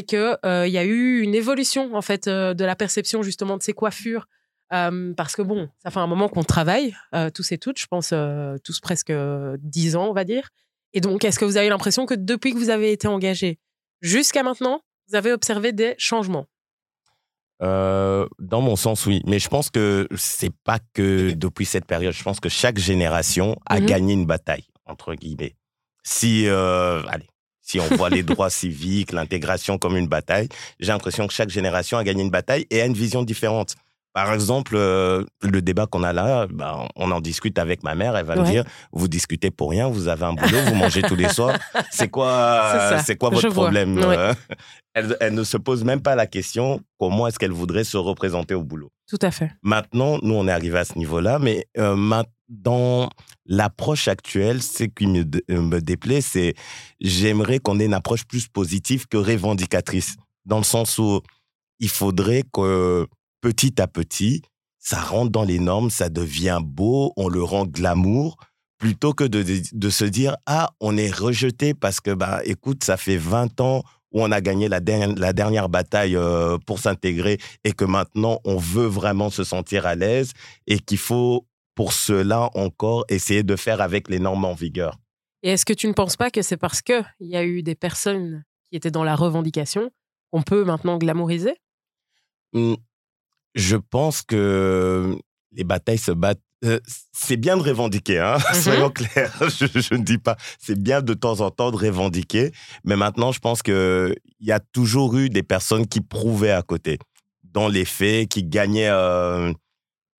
S1: qu'il il y a eu une évolution en fait de la perception justement de ces coiffures parce que bon, ça fait un moment qu'on travaille, tous et toutes, je pense tous presque dix ans, on va dire. Et donc, est-ce que vous avez l'impression que depuis que vous avez été engagé jusqu'à maintenant, vous avez observé des changements?
S3: Dans mon sens, oui. Mais je pense que c'est pas que depuis cette période. Je pense que chaque génération a mmh gagné une bataille, entre guillemets. Si, allez, si on voit les [laughs] droits civiques, l'intégration comme une bataille, j'ai l'impression que chaque génération a gagné une bataille et a une vision différente. Par exemple, euh, le débat qu'on a là, bah, on en discute avec ma mère. Elle va me dire vous discutez pour rien, vous avez un boulot, vous mangez tous les [laughs] soirs. C'est quoi, c'est quoi votre problème euh? [laughs] elle, elle, ne se pose même pas la question comment est-ce qu'elle voudrait se représenter au boulot?
S1: Tout à fait.
S3: Maintenant, nous, on est arrivé à ce niveau-là, mais euh, dans l'approche actuelle, ce qui me, me déplaît, c'est j'aimerais qu'on ait une approche plus positive que revendicatrice, dans le sens où il faudrait que petit à petit, ça rentre dans les normes, ça devient beau, on le rend glamour, plutôt que de, de, se dire, ah, on est rejeté parce que, bah, écoute, ça fait 20 ans où on a gagné la, dernière, la dernière bataille euh, pour s'intégrer et que maintenant on veut vraiment se sentir à l'aise et qu'il faut pour cela encore essayer de faire avec les normes en vigueur.
S1: Et est-ce que tu ne penses pas que c'est parce qu'il y a eu des personnes qui étaient dans la revendication qu'on peut maintenant glamouriser?
S3: Mmh je pense que les batailles se battent. Euh, c'est bien de revendiquer, hein, mmh [laughs] soyons clairs. [laughs] Je, ne dis pas. C'est bien de temps en temps de revendiquer, mais maintenant, je pense que il y a toujours eu des personnes qui prouvaient à côté, dans les faits, qui gagnaient. Euh,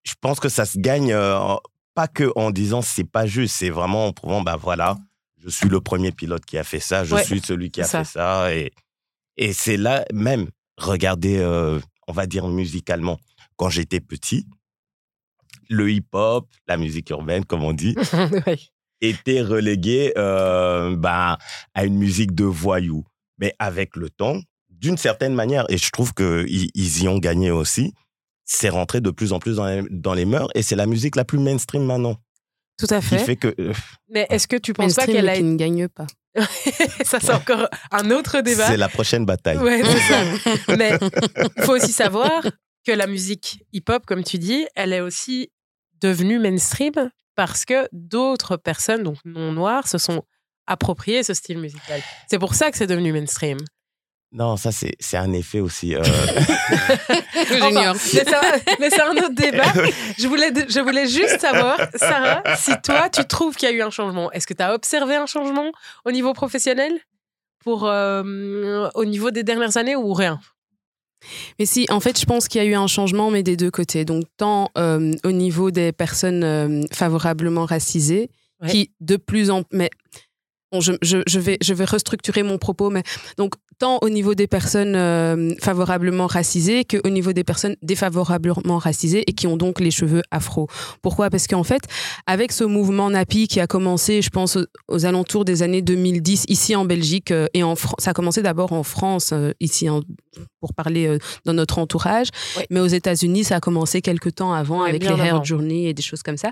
S3: je pense que ça se gagne euh, pas que en disant c'est pas juste, c'est vraiment en prouvant, ben voilà, je suis le premier pilote qui a fait ça, je suis celui qui a fait ça, et Et c'est là même, regardez, euh, on va dire musicalement, quand j'étais petit, le hip-hop, la musique urbaine, comme on dit, [laughs]
S1: Oui.
S3: était relégué euh, bah, à une musique de voyous. Mais avec le temps, d'une certaine manière, et je trouve qu'ils ils y ont gagné aussi, c'est rentré de plus en plus dans les, dans les mœurs et c'est la musique la plus mainstream maintenant.
S1: Tout à
S3: Qui
S1: fait.
S3: que. euh,
S1: Mais est-ce que tu penses pas qu'elle a
S2: qui ne gagne pas. [laughs]
S1: ça c'est encore un autre débat.
S3: c'est la prochaine bataille.
S1: Ouais, c'est ça. [laughs] Mais il faut aussi savoir que la musique hip-hop, comme tu dis, elle est aussi devenue mainstream parce que d'autres personnes, donc non noires, se sont appropriées ce style musical. C'est pour ça que c'est devenu mainstream.
S3: Non, ça, c'est c'est un effet aussi. euh. [laughs]
S1: Enfin, mais ça- mais c'est un autre débat. [laughs] Je voulais, je voulais juste savoir, Sarah, si toi, tu trouves qu'il y a eu un changement. Est-ce que tu as observé un changement au niveau professionnel pour, euh, au niveau des dernières années ou rien?
S2: Mais si, en fait, je pense qu'il y a eu un changement, mais des deux côtés. Donc, tant euh, au niveau des personnes euh, favorablement racisées,
S1: Ouais.
S2: qui de plus en mais bon, je, je, je vais je vais restructurer mon propos, mais donc tant au niveau des personnes euh, favorablement racisées que au niveau des personnes défavorablement racisées et qui ont donc les cheveux afro. Pourquoi? Parce qu'en fait, avec ce mouvement Napi qui a commencé, je pense, aux, aux alentours des années 2010 ici en Belgique euh, et en France, ça a commencé d'abord en France euh, ici en- pour parler dans notre entourage, mais aux États-Unis ça a commencé quelques temps avant avec les Hair. Journey et des choses comme ça.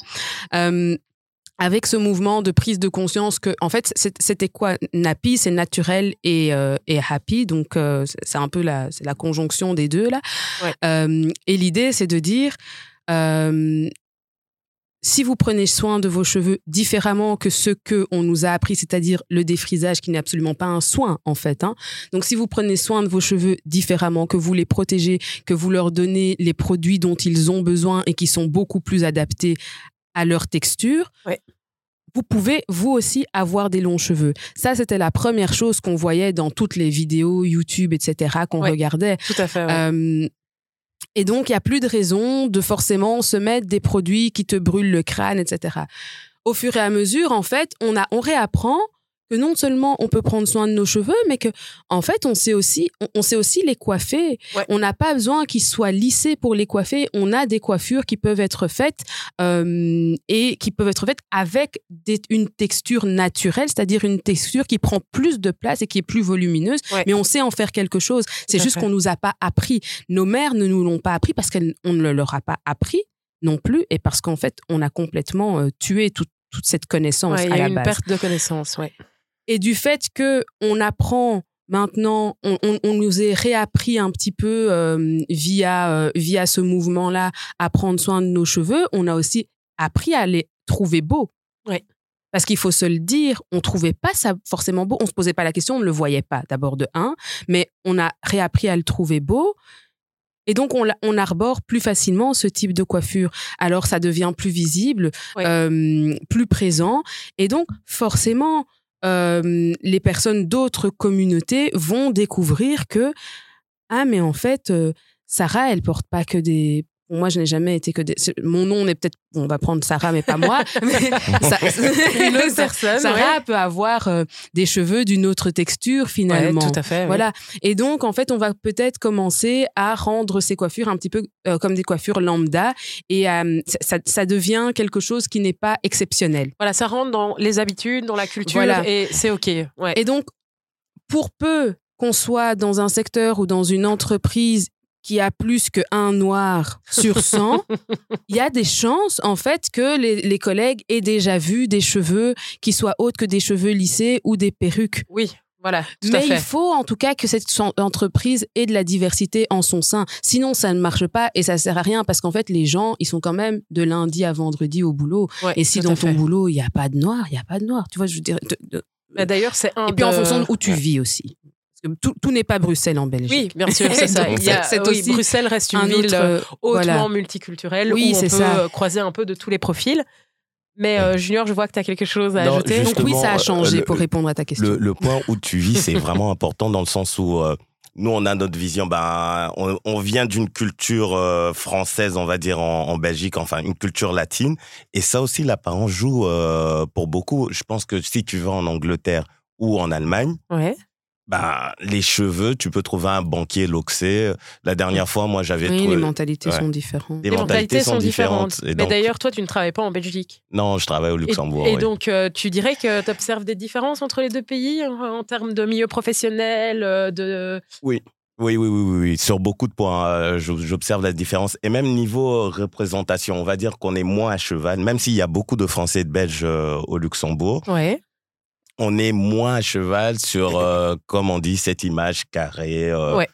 S2: Avec ce mouvement de prise de conscience que, en fait, c'était quoi Nappy, c'est naturel et, euh, et happy, donc euh, c'est- un peu la, la conjonction des deux là.
S1: Ouais.
S2: Euh, et l'idée, c'est de dire, si vous prenez soin de vos cheveux différemment que ce que on nous a appris, c'est-à-dire le défrisage, qui n'est absolument pas un soin en fait. hein. Donc, si vous prenez soin de vos cheveux différemment, que vous les protégez, que vous leur donnez les produits dont ils ont besoin et qui sont beaucoup plus adaptés à leur texture,
S1: Ouais.
S2: vous pouvez vous aussi avoir des longs cheveux. Ça, c'était la première chose qu'on voyait dans toutes les vidéos YouTube, etc., qu'on
S1: Ouais.
S2: regardait.
S1: Tout à fait. ouais.
S2: Euh, et donc, il n'y a plus de raison de forcément se mettre des produits qui te brûlent le crâne, etc. Au fur et à mesure, en fait, on, a, on réapprend que non seulement on peut prendre soin de nos cheveux, mais que en fait, on sait aussi, on, on sait aussi les coiffer.
S1: Ouais.
S2: On n'a pas besoin qu'ils soient lissés pour les coiffer. On a des coiffures qui peuvent être faites euh, et qui peuvent être faites avec des- une texture naturelle, c'est-à-dire une texture qui prend plus de place et qui est plus volumineuse.
S1: Ouais.
S2: Mais on sait en faire quelque chose. C'est juste qu'on nous a pas appris. Nos mères ne nous l'ont pas appris parce qu'on ne le leur a pas appris non plus et parce qu'en fait, on a complètement euh, tué toute toute cette connaissance
S1: Ouais, il
S2: à
S1: y a
S2: la
S1: eu une
S2: base.
S1: perte de connaissance. Ouais.
S2: Et du fait que on apprend maintenant, on, on- on nous est réappris un petit peu euh, via euh, via ce mouvement-là à prendre soin de nos cheveux. On a aussi appris à les trouver beaux.
S1: Ouais.
S2: Parce qu'il faut se le dire, on trouvait pas ça forcément beau. On se posait pas la question, on ne le voyait pas d'abord de un, mais on a réappris à le trouver beau. Et donc, on, on arbore plus facilement ce type de coiffure. Alors, ça devient plus visible, euh, plus présent. Et donc, forcément, euh, les personnes d'autres communautés vont découvrir que, ah, mais en fait, euh, Sarah, elle porte pas que des... Moi, je n'ai jamais été que des... Mon nom est peut-être... bon, on va prendre Sarah, mais pas moi. [laughs] mais ça- [laughs]
S1: Une [laughs] autre personne.
S2: Sarah
S1: ouais.
S2: peut avoir euh, des cheveux d'une autre texture,
S1: Ouais,
S2: finalement.
S1: tout à fait.
S2: Voilà. Et donc, en fait, on va peut-être commencer à rendre ces coiffures un petit peu euh, comme des coiffures lambda. Et euh, ça, ça- ça devient quelque chose qui n'est pas exceptionnel.
S1: Voilà, ça rentre dans les habitudes, dans la culture,
S2: Voilà.
S1: et c'est OK. Ouais.
S2: Et donc, pour peu qu'on soit dans un secteur ou dans une entreprise qui a plus qu'un noir sur 100, il y a des chances, en fait, que les, les collègues aient déjà vu des cheveux qui soient autres que des cheveux lissés ou des perruques.
S1: Oui, voilà, tout à
S2: Mais
S1: fait.
S2: il faut en tout cas que cette entreprise ait de la diversité en son sein. Sinon, ça ne marche pas et ça sert à rien parce qu'en fait, les gens, ils sont quand même de lundi à vendredi au boulot.
S1: Ouais,
S2: Et si dans ton
S1: fait.
S2: boulot, il n'y a pas de noir, il n'y a pas de noir. Tu vois, je veux dire.
S1: Mais D'ailleurs, c'est un
S2: Et puis en fonction de où tu vis aussi. Tout, tout n'est pas Bruxelles en Belgique.
S1: Oui, bien sûr, c'est [laughs] ça.
S2: Donc,
S1: Il y a,
S2: c'est
S1: oui,
S2: aussi
S1: Bruxelles reste une
S2: un
S1: ville
S2: autre,
S1: euh,
S2: euh,
S1: hautement
S2: voilà.
S1: multiculturelle
S2: Oui,
S1: où on
S2: c'est
S1: peut
S2: ça.
S1: euh, croiser un peu de tous les profils. Mais euh, Junior, je vois que tu as quelque chose à
S3: Non,
S1: ajouter.
S2: Donc oui, ça a changé
S3: euh,
S2: pour répondre à ta question.
S3: le, le point où tu vis, c'est vraiment [laughs] important dans le sens où euh, nous, on a notre vision. Ben, on, on vient d'une culture euh, française, on va dire, en, en Belgique, enfin, une culture latine. Et ça aussi, l'apparence joue euh, pour beaucoup. Je pense que si tu vas en Angleterre ou en Allemagne,
S1: Ouais.
S3: Bah, les cheveux, tu peux trouver un banquier loxé. La dernière fois, moi, j'avais
S2: Oui,
S3: trouvé...
S2: les mentalités
S3: Ouais.
S2: sont différentes.
S3: Les
S1: Les
S3: mentalités sont différentes.
S1: Mais
S3: donc-
S1: d'ailleurs, toi, tu ne travailles pas en Belgique.
S3: Non, je travaille au Luxembourg.
S1: Et,
S3: oui.
S1: donc, euh, tu dirais que tu observes des différences entre les deux pays en, en termes de milieu professionnel, euh, de...
S3: Oui, oui, oui, oui, oui. Sur beaucoup de points, euh, j'observe la différence. Et même niveau représentation, on va dire qu'on est moins à cheval, même s'il y a beaucoup de Français et de Belges euh, au Luxembourg,
S1: Ouais.
S3: On est moins à cheval sur, euh, comme on dit, cette image carrée. euh,
S1: Ouais.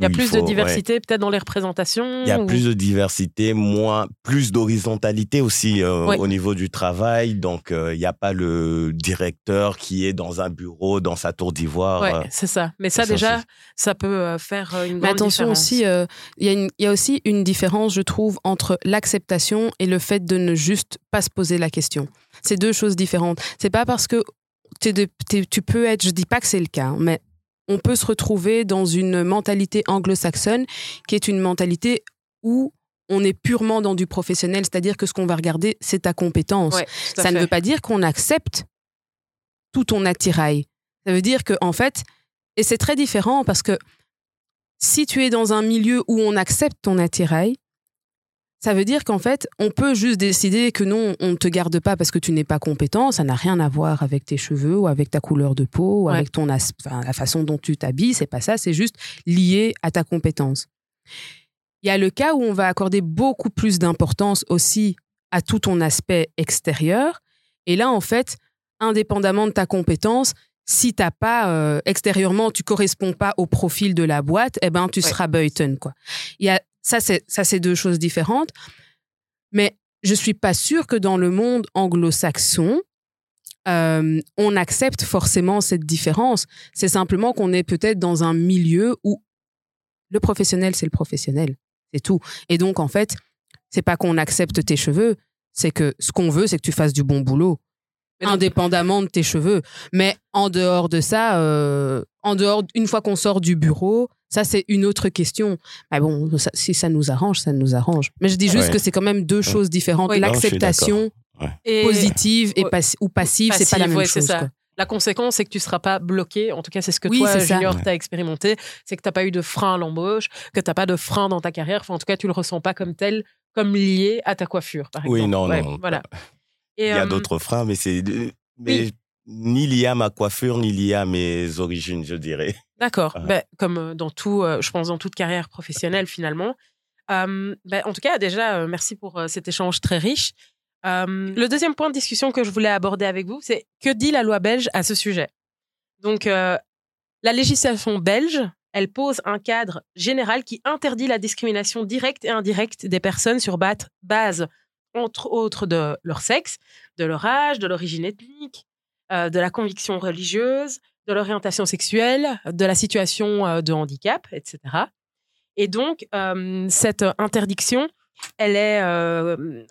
S1: Il y a plus
S3: faut-
S1: de
S3: ouais.
S1: diversité peut-être dans les représentations
S3: Il y a
S1: ou-
S3: plus de diversité, moins, plus d'horizontalité aussi euh,
S1: Ouais.
S3: au niveau du travail. Donc, euh, il n'y a pas le directeur qui est dans un bureau, dans sa tour d'ivoire.
S1: Ouais, c'est ça. Mais ça,
S3: ça,
S1: déjà, ça peut faire une
S2: Mais
S1: grande
S2: attention
S1: différence.
S2: aussi, euh, il y, y a aussi une différence, je trouve, entre l'acceptation et le fait de ne juste pas se poser la question. C'est deux choses différentes. C'est pas parce que de- tu peux être, je dis pas que c'est le cas, mais on peut se retrouver dans une mentalité anglo-saxonne qui est une mentalité où on est purement dans du professionnel, c'est-à-dire que ce qu'on va regarder, c'est ta compétence.
S1: Ouais,
S2: ça ne veut pas dire qu'on accepte tout ton attirail. Ça veut dire que en fait, et c'est très différent parce que si tu es dans un milieu où on accepte ton attirail, ça veut dire qu'en fait, on peut juste décider que non, on ne te garde pas parce que tu n'es pas compétent. Ça n'a rien à voir avec tes cheveux ou avec ta couleur de peau ou
S1: Ouais.
S2: avec ton as- enfin, la façon dont tu t'habilles. C'est pas ça. C'est juste lié à ta compétence. Il y a le cas où on va accorder beaucoup plus d'importance aussi à tout ton aspect extérieur. Et là, en fait, indépendamment de ta compétence, si t'as pas euh, extérieurement, tu corresponds pas au profil de la boîte, eh ben tu
S1: Ouais.
S2: seras Buyton quoi. Il y a ça c'est ça c'est deux choses différentes. Mais je suis pas sûre que dans le monde anglo-saxon euh, on accepte forcément cette différence. C'est simplement qu'on est peut-être dans un milieu où le professionnel c'est le professionnel, c'est tout. Et donc en fait, c'est pas qu'on accepte tes cheveux, c'est que ce qu'on veut c'est que tu fasses du bon boulot indépendamment de tes cheveux. Mais en dehors de ça, euh, en dehors, une fois qu'on sort du bureau, ça c'est une autre question. Mais bon, ça- si ça nous arrange, ça nous arrange. Mais je dis juste
S3: Ouais.
S2: que c'est quand même deux choses différentes.
S1: Oui.
S3: Suis
S2: L'acceptation
S1: Et
S2: positive et
S1: Ouais.
S2: passi- ou passive, c'est pas la
S1: passive,
S2: même
S1: ouais,
S2: chose.
S1: ça.
S2: quoi.
S1: La conséquence, c'est que tu ne seras pas bloqué. En tout cas, c'est ce que
S2: Oui,
S1: toi. Junior,
S3: Ouais.
S1: tu as expérimenté. C'est que tu n'as pas eu de frein à l'embauche, que tu n'as pas de frein dans ta carrière. Enfin, en tout cas, tu le ressens pas comme tel, comme lié à ta coiffure, par exemple.
S3: Oui, non,
S1: Ouais,
S3: non.
S1: Voilà. Et,
S3: Il y a
S1: euh,
S3: d'autres freins, mais c'est mais ni lié à ma coiffure, ni lié à mes origines, je dirais.
S1: D'accord.
S3: Ouais.
S1: Ben, comme euh, dans tout, euh, je pense dans toute carrière professionnelle [laughs] finalement. Euh, ben, en tout cas, déjà, euh, merci pour cet échange très riche. Euh, le deuxième point de discussion que je voulais aborder avec vous, c'est que dit la loi belge à ce sujet? Donc, euh, la législation belge, elle pose un cadre général qui interdit la discrimination directe et indirecte des personnes sur base, entre autres, de leur sexe, de leur âge, de l'origine ethnique, euh, de la conviction religieuse, de l'orientation sexuelle, de la situation euh, de handicap, etc. Et donc, euh, cette interdiction, elle est,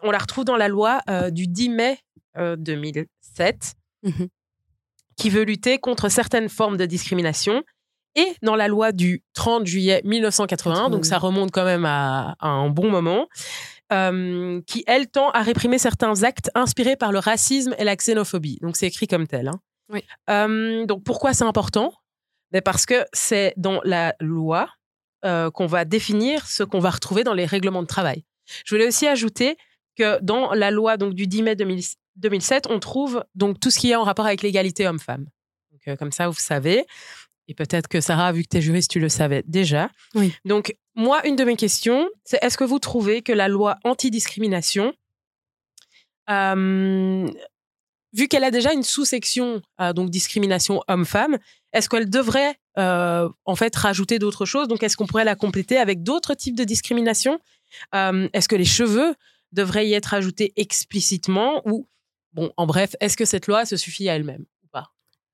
S1: on la retrouve dans la loi du 10 mai euh, 2007,
S2: Mhm.
S1: qui veut lutter contre certaines formes de discrimination, et dans la loi du 30 juillet 1981, donc ça remonte quand même à, à un bon moment, euh, qui, elle, tend à réprimer certains actes inspirés par le racisme et la xénophobie. Donc, c'est écrit comme tel. hein.
S2: Oui.
S1: Euh, donc, pourquoi c'est important? Ben, Parce que c'est dans la loi euh, qu'on va définir ce qu'on va retrouver dans les règlements de travail. Je voulais aussi ajouter que dans la loi donc, du 10 mai 2000 2007, on trouve donc tout ce qui est en rapport avec l'égalité homme-femme. Donc, comme ça, vous savez. Et peut-être que Sarah, vu que tu es juriste, tu le savais déjà.
S2: Oui.
S1: Donc, moi, une de mes questions, c'est est-ce que vous trouvez que la loi antidiscrimination, euh, vu qu'elle a déjà une sous-section, euh, donc discrimination homme-femme, est-ce qu'elle devrait euh, en fait rajouter d'autres choses? Donc, est-ce qu'on pourrait la compléter avec d'autres types de discrimination? Est-ce que les cheveux devraient y être ajoutés explicitement Ou, bon, en bref, est-ce que cette loi se suffit à elle-même?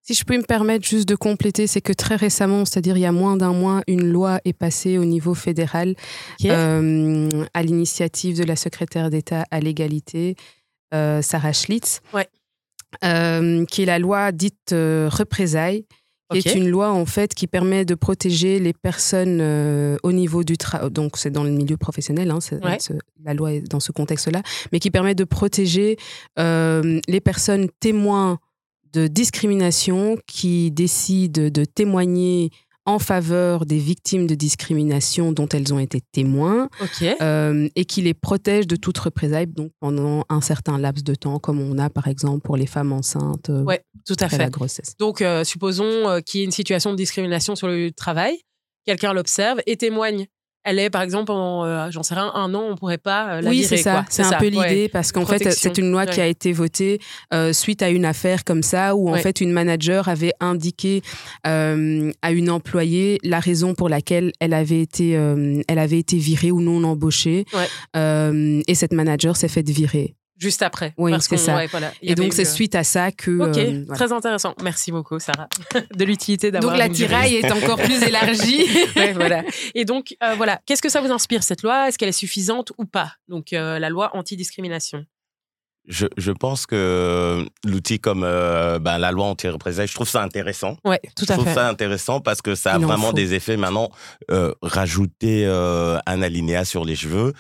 S2: Si je peux me permettre juste de compléter, c'est que très récemment, c'est-à-dire il y a moins d'un mois, une loi est passée au niveau fédéral euh, à l'initiative de la secrétaire d'État à l'égalité, euh, Sarah Schlitz,
S1: Ouais.
S2: euh, qui est la loi dite représailles, qui est une loi en fait qui permet de protéger les personnes au niveau du travail. Donc c'est dans le milieu professionnel, hein,
S1: Ouais.
S2: la loi est dans ce contexte-là, mais qui permet de protéger les personnes témoins de discrimination qui décide de témoigner en faveur des victimes de discrimination dont elles ont été témoins euh, et qui les protège de toute représailles donc pendant un certain laps de temps, comme on a par exemple pour les femmes enceintes euh,
S1: Ouais, tout à
S2: après
S1: fait.
S2: la grossesse.
S1: Donc, euh, supposons euh, qu'il y ait une situation de discrimination sur le lieu de travail. Quelqu'un l'observe et témoigne. Elle est, par exemple, en, euh, j'en sais rien, un an, on pourrait pas euh, la
S2: oui, c'est ça. C'est un peu
S1: ouais.
S2: l'idée parce qu'en fait, c'est une loi qui a été votée euh, suite à une affaire comme ça où en
S1: Ouais.
S2: fait une manager avait indiqué euh, à une employée la raison pour laquelle elle avait été, euh, elle avait été virée ou non embauchée. Et cette manager s'est faite virer.
S1: Juste après.
S2: Oui,
S1: Parce
S2: c'est ça.
S1: ouais, voilà.
S2: Et donc c'est
S1: euh,
S2: suite à ça que.
S1: Ok,
S2: euh, voilà.
S1: très intéressant. Merci beaucoup, Sarah, [laughs] de l'utilité d'avoir.
S2: Donc la tiraille est encore plus élargie. [laughs]
S1: Ouais, voilà. Et donc, euh, voilà. Qu'est-ce que ça vous inspire, cette loi? Est-ce qu'elle est suffisante ou pas? Donc, euh, la loi anti-discrimination.
S3: Je, je pense que l'outil comme euh, ben, la loi anti-représailles, je trouve ça intéressant.
S1: Ouais, tout
S3: Je
S1: à
S3: trouve
S1: fait.
S3: ça intéressant parce que ça a
S2: Il
S3: vraiment
S2: faut.
S3: des effets. Maintenant, euh, rajouter euh, un alinéa sur les cheveux,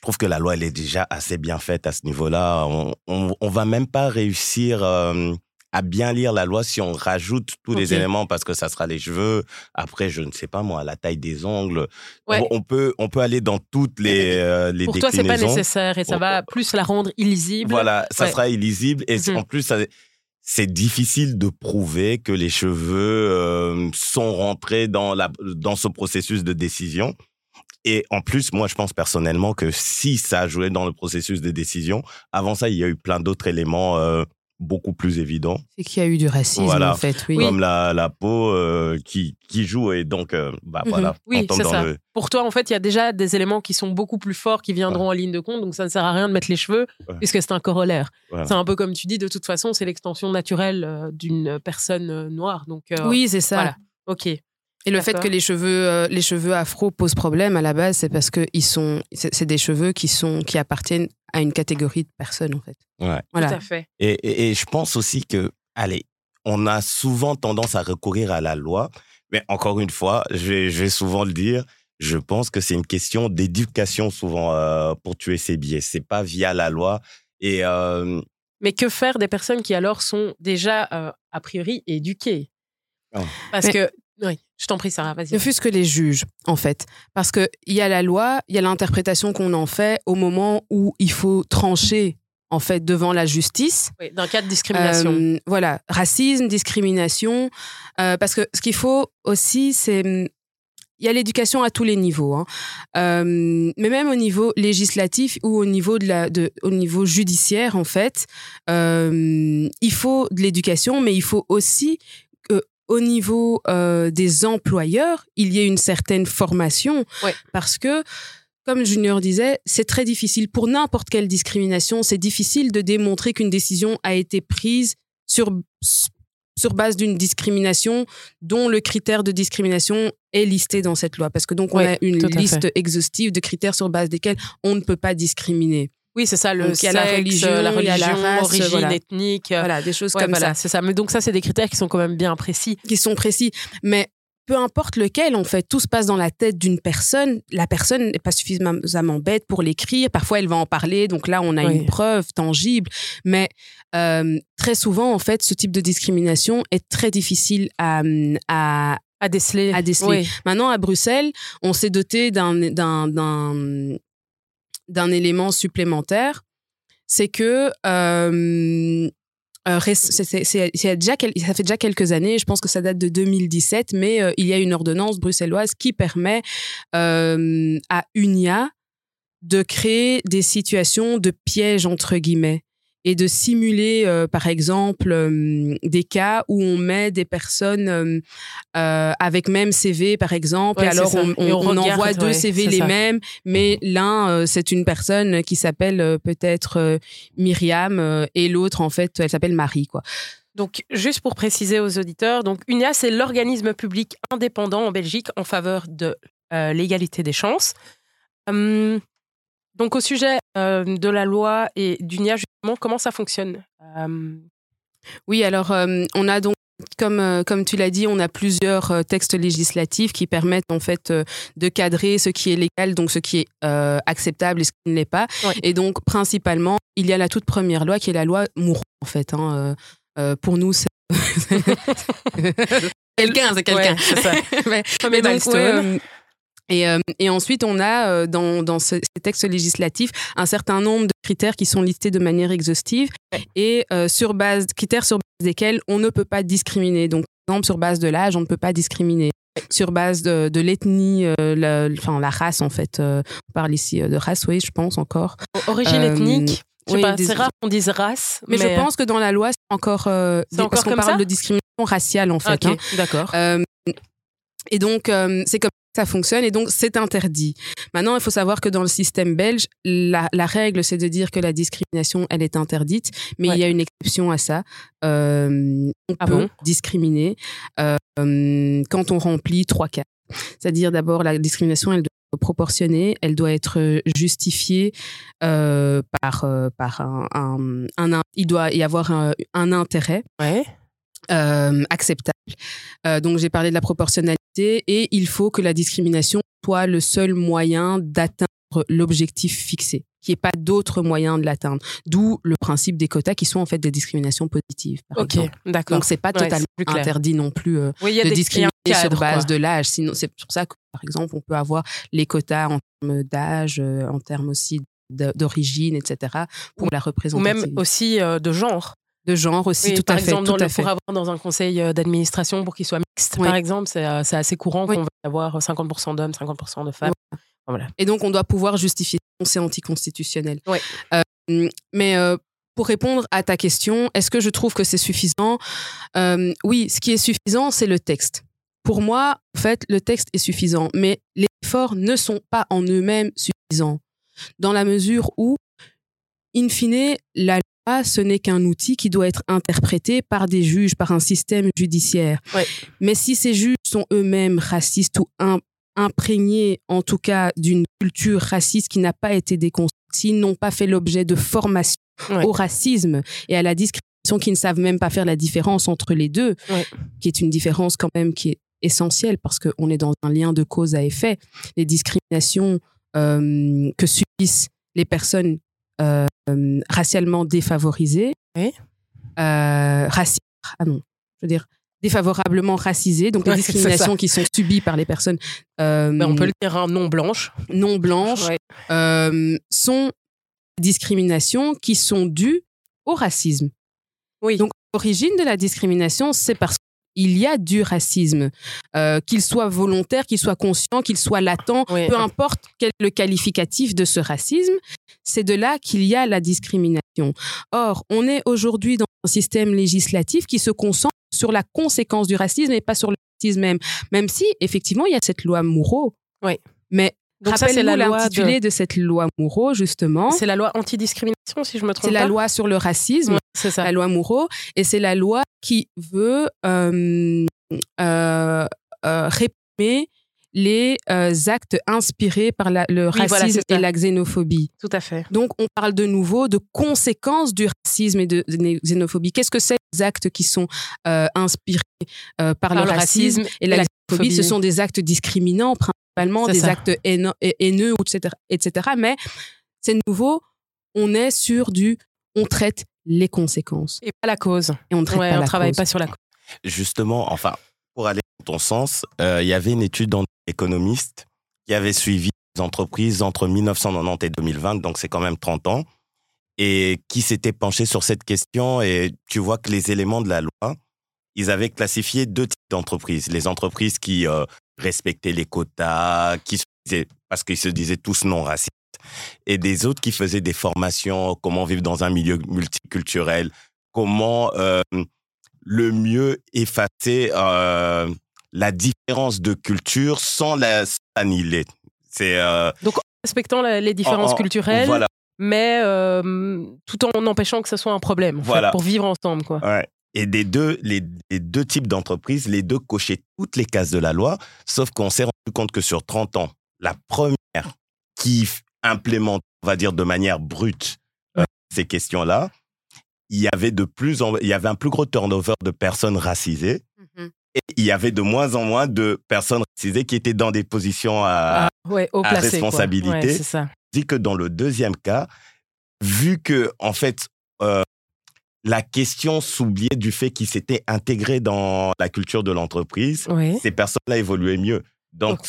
S3: je trouve que la loi, elle est déjà assez bien faite à ce niveau-là. On, on, on va même pas réussir euh, à bien lire la loi si on rajoute tous les éléments parce que ça sera les cheveux. Après, je ne sais pas moi, la taille des ongles.
S1: Ouais.
S3: On, on peut, on peut aller dans toutes les, euh, les
S1: Pour toi, c'est pas
S3: déclinaisons.
S1: nécessaire et ça va plus la rendre illisible.
S3: Voilà, ça
S1: Ouais.
S3: sera illisible et
S1: Mhm.
S3: en plus, ça- c'est difficile de prouver que les cheveux euh, sont rentrés dans, la, dans ce processus de décision. Et en plus, moi, je pense personnellement que si ça a joué dans le processus de décision, avant ça, il y a eu plein d'autres éléments euh, beaucoup plus évidents,
S2: C'est qu'il y a eu du racisme
S3: Voilà.
S2: en fait. Oui.
S3: comme la, la peau euh, qui, qui joue. Et donc, euh, bah,
S2: Mhm.
S3: voilà,
S1: Oui, c'est ça.
S3: le...
S1: Pour toi, en fait, il y a déjà des éléments qui sont beaucoup plus forts qui viendront en ligne de compte, donc ça ne sert à rien de mettre les cheveux
S3: Ouais.
S1: puisque c'est un corollaire.
S3: Voilà.
S1: C'est un peu comme tu dis, de toute façon, c'est l'extension naturelle d'une personne noire. Donc, euh,
S2: Oui, c'est ça.
S1: Voilà. ok.
S2: Et le fait que les cheveux, euh, les cheveux afro posent problème à la base, c'est parce que ils sont, c'est c'est des cheveux qui sont, qui appartiennent à une catégorie de personnes en fait.
S3: Ouais.
S1: Tout à fait.
S3: Et, et, et je pense aussi que, allez, on a souvent tendance à recourir à la loi, mais encore une fois, je vais, je vais souvent le dire, je pense que c'est une question d'éducation souvent euh, pour tuer ces biais. C'est pas via la loi. Et euh,
S1: Mais que faire des personnes qui alors sont déjà euh, a priori éduquées?
S3: Ah.
S1: Parce
S2: Mais-
S1: que oui, je t'en prie, Sarah, vas-y.
S2: Ne fût-ce que les juges, en fait. Parce qu'il y a la loi, il y a l'interprétation qu'on en fait au moment où il faut trancher, en fait, devant la justice.
S1: Oui, D'un cas de discrimination.
S2: Euh, voilà, racisme, discrimination. Euh, parce que ce qu'il faut aussi, c'est. hum, Il y a l'éducation à tous les niveaux, hein. Euh, mais même au niveau législatif ou au niveau, de la, de, au niveau judiciaire, en fait, euh, il faut de l'éducation, mais il faut aussi au niveau euh, des employeurs, il y ait une certaine formation.
S1: Ouais.
S2: Parce que, comme Junior disait, c'est très difficile pour n'importe quelle discrimination, c'est difficile de démontrer qu'une décision a été prise sur, sur base d'une discrimination dont le critère de discrimination est listé dans cette loi. Parce que donc, on a une liste exhaustive de critères sur base desquels on ne peut pas discriminer.
S1: Oui, c'est ça, le
S2: Donc, la
S1: sexe,
S2: religion,
S1: la
S2: la
S1: religion,
S2: race,
S1: origine
S2: voilà.
S1: ethnique. euh,
S2: Voilà, des choses
S1: ouais,
S2: comme
S1: voilà,
S2: ça.
S1: c'est ça. Mais donc ça, c'est des critères qui sont quand même bien précis.
S2: qui sont précis. Mais peu importe lequel, en fait, tout se passe dans la tête d'une personne. La personne n'est pas suffisamment bête pour l'écrire. Parfois, elle va en parler. Donc là, on a
S1: Oui.
S2: une preuve tangible. Mais euh, très souvent, en fait, ce type de discrimination est très difficile à, à,
S1: À déceler.
S2: à déceler.
S1: Oui.
S2: Maintenant, à Bruxelles, on s'est doté d'un d'un élément supplémentaire, c'est que euh, euh, ça fait déjà quelques années, je pense que ça date de 2017, mais euh, il y a une ordonnance bruxelloise qui permet à UNIA de créer des situations de piège entre guillemets et de simuler, euh, par exemple, euh, des cas où on met des personnes euh, avec même CV, par exemple,
S1: Ouais,
S2: et alors on, on-
S1: Et on
S2: on
S1: regarde,
S2: envoie deux
S1: ouais,
S2: CV les
S1: ça.
S2: mêmes, mais l'un, euh, c'est une personne qui s'appelle peut-être Myriam, et l'autre, en fait, elle s'appelle Marie, quoi.
S1: Donc, juste pour préciser aux auditeurs, donc UNIA, c'est l'organisme public indépendant en Belgique en faveur de l'égalité des chances. Hum, donc, au sujet euh, de la loi et d'UNIA, justement, comment ça fonctionne? Hum,
S2: Oui, alors euh, on a donc comme, euh, comme tu l'as dit, on a plusieurs euh, textes législatifs qui permettent en fait euh, de cadrer ce qui est légal, donc ce qui est euh, acceptable et ce qui ne l'est pas. Et donc principalement, il y a la toute première loi qui est la loi Mouron en fait. hein, euh, Euh, pour nous, c'est [laughs] [laughs] quelqu'un, c'est quelqu'un.
S1: Ouais, c'est ça. [laughs]
S2: Mais- donc, ouais, euh, et, euh, et ensuite, on a euh, dans, dans ce- ces textes législatifs un certain nombre de critères qui sont listés de manière exhaustive et euh, sur base critères sur base desquels on ne peut pas discriminer. Donc, par exemple, sur base de l'âge, on ne peut pas discriminer. Sur base de, de l'ethnie, la, enfin la race en fait. on parle ici de race, oui, je pense encore.
S1: Origine ethnique.
S2: Oui, des-
S1: c'est rare qu'on dise race.
S2: Mais, je pense que dans la loi, c'est encore,
S1: C'est encore
S2: parce qu'on parle de discrimination raciale en fait.
S1: Ok,
S2: hein.
S1: d'accord.
S2: Et donc, euh, c'est comme ça fonctionne et donc c'est interdit. Maintenant, il faut savoir que dans le système belge, la, la règle, c'est de dire que la discrimination, elle est interdite, mais
S1: Ouais.
S2: il y a une exception à ça. Euh, on
S1: Ah
S2: peut
S1: bon
S2: discriminer euh, quand on remplit trois cas. C'est-à-dire d'abord, la discrimination, elle doit être proportionnée, elle doit être justifiée euh, par, euh, par un, un- un- un- Il doit y avoir un- un intérêt
S1: Ouais.
S2: acceptable. Donc j'ai parlé de la proportionnalité et il faut que la discrimination soit le seul moyen d'atteindre l'objectif fixé, qu'il n'y ait pas d'autre moyen de l'atteindre. D'où le principe des quotas qui sont en fait des discriminations positives.
S1: Ok, d'accord.
S2: Donc c'est pas
S1: Ouais,
S2: totalement
S1: plus
S2: interdit non plus euh,
S1: Oui, il y a
S2: de
S1: des
S2: discriminer sur base
S1: quoi.
S2: de l'âge. Sinon c'est pour ça que par exemple on peut avoir les quotas en termes d'âge, euh, en termes aussi d'origine, etc. pour la
S1: Ou
S2: représentation
S1: même aussi euh, de genre.
S2: De genre aussi.
S1: Oui,
S2: tout
S1: par
S2: à fait,
S1: exemple,
S2: tout
S1: dans le-
S2: fait.
S1: pour avoir dans un conseil euh, d'administration pour qu'il soit mixte,
S2: Oui.
S1: par exemple, c'est euh, assez courant
S2: Oui.
S1: qu'on va avoir 50% d'hommes, 50% de femmes. Voilà.
S2: Et donc, on doit pouvoir justifier. C'est anticonstitutionnel. Euh, mais euh, pour répondre à ta question, est-ce que je trouve que c'est suffisant? Euh, Oui, ce qui est suffisant, c'est le texte. Pour moi, en fait, le texte est suffisant, mais les efforts ne sont pas en eux-mêmes suffisants, dans la mesure où, in fine, la ce n'est qu'un outil qui doit être interprété par des juges, par un système judiciaire.
S1: Ouais.
S2: Mais si ces juges sont eux-mêmes racistes ou im- imprégnés, en tout cas, d'une culture raciste qui n'a pas été déconstruite, s'ils n'ont pas fait l'objet de formation
S1: Ouais.
S2: au racisme et à la discrimination, qui ne savent même pas faire la différence entre les deux,
S1: Ouais.
S2: qui est une différence quand même qui est essentielle parce qu'on est dans un lien de cause à effet. Les discriminations euh, que subissent les personnes euh, racialement défavorisées,
S1: Oui.
S2: euh, raci- ah non, je veux dire défavorablement racisées, donc les
S1: Ouais,
S2: discriminations qui sont subies par les personnes euh,
S1: Ben, on peut le dire un non blanche.
S2: non blanches
S1: Ouais.
S2: euh, sont des discriminations qui sont dues au racisme.
S1: Oui.
S2: Donc, l'origine de la discrimination, c'est parce qu'il y a du racisme, euh, qu'il soit volontaire, qu'il soit conscient, qu'il soit latent,
S1: Oui.
S2: peu importe quel est le qualificatif de ce racisme, c'est de là qu'il y a la discrimination. Or, on est aujourd'hui dans un système législatif qui se concentre sur la conséquence du racisme et pas sur le racisme même. Même si, effectivement, il y a cette loi Moureau.
S1: Oui.
S2: Mais rappelle-nous
S1: loi
S2: l'intitulé
S1: de...
S2: de... cette loi Moureau, justement.
S1: C'est la loi anti-discrimination, si je me trompe
S2: C'est la
S1: pas.
S2: loi sur le racisme,
S1: c'est ça.
S2: la loi Moureau, et c'est la loi qui veut euh, euh, euh, réprimer les actes inspirés par la- le racisme et la xénophobie.
S1: Tout à fait.
S2: Donc, on parle de nouveau de conséquences du racisme et de, de xénophobie. Qu'est-ce que c'est les actes qui sont inspirés par, le, racisme, et la, xénophobie? Ce sont des actes discriminants, principalement des
S1: ça.
S2: actes haineux, haineux, etc., etc. Mais c'est nouveau, on est sur du, on traite les conséquences
S1: Et pas la cause.
S2: et on ne
S1: Ouais,
S2: pas
S1: travaille
S2: cause.
S1: pas sur la cause.
S3: Justement, enfin, pour aller dans ton sens, euh, il y avait une étude d'un économiste qui avait suivi les entreprises entre 1990 et 2020, donc c'est quand même 30 ans, et qui s'était penché sur cette question. Et tu vois que les éléments de la loi, ils avaient classifié deux types d'entreprises. Les entreprises qui euh, respectaient les quotas, qui se disaient, parce qu'ils se disaient tous non racistes, et des autres qui faisaient des formations, comment vivre dans un milieu multiculturel, comment euh, le mieux effacer euh, la différence de culture sans la annihiler. C'est euh,
S1: Respectant la- les différences
S3: en- en-
S1: culturelles,
S3: Voilà.
S2: mais
S1: euh, tout en empêchant que ce soit un problème, en fait, pour vivre ensemble. Quoi.
S3: Ouais. Et des deux, les, les deux types d'entreprises, les deux cochaient toutes les cases de la loi, sauf qu'on s'est rendu compte que sur 30 ans, la première qui implémente, on va dire de manière brute, euh, ces questions-là, il y avait de plus en, il y avait un plus gros turnover de personnes racisées
S2: Mhm.
S3: et il y avait de moins en moins de personnes racisées qui étaient dans des positions à,
S1: Ah, ouais, au
S3: à
S1: placé. quoi.
S3: responsabilité.
S1: Ouais, c'est ça.
S3: dit que dans le deuxième cas, vu que en fait, euh, la question s'oubliait du fait qu'ils s'étaient intégrés dans la culture de l'entreprise.
S1: Oui.
S3: Ces personnes-là évoluaient mieux. Donc,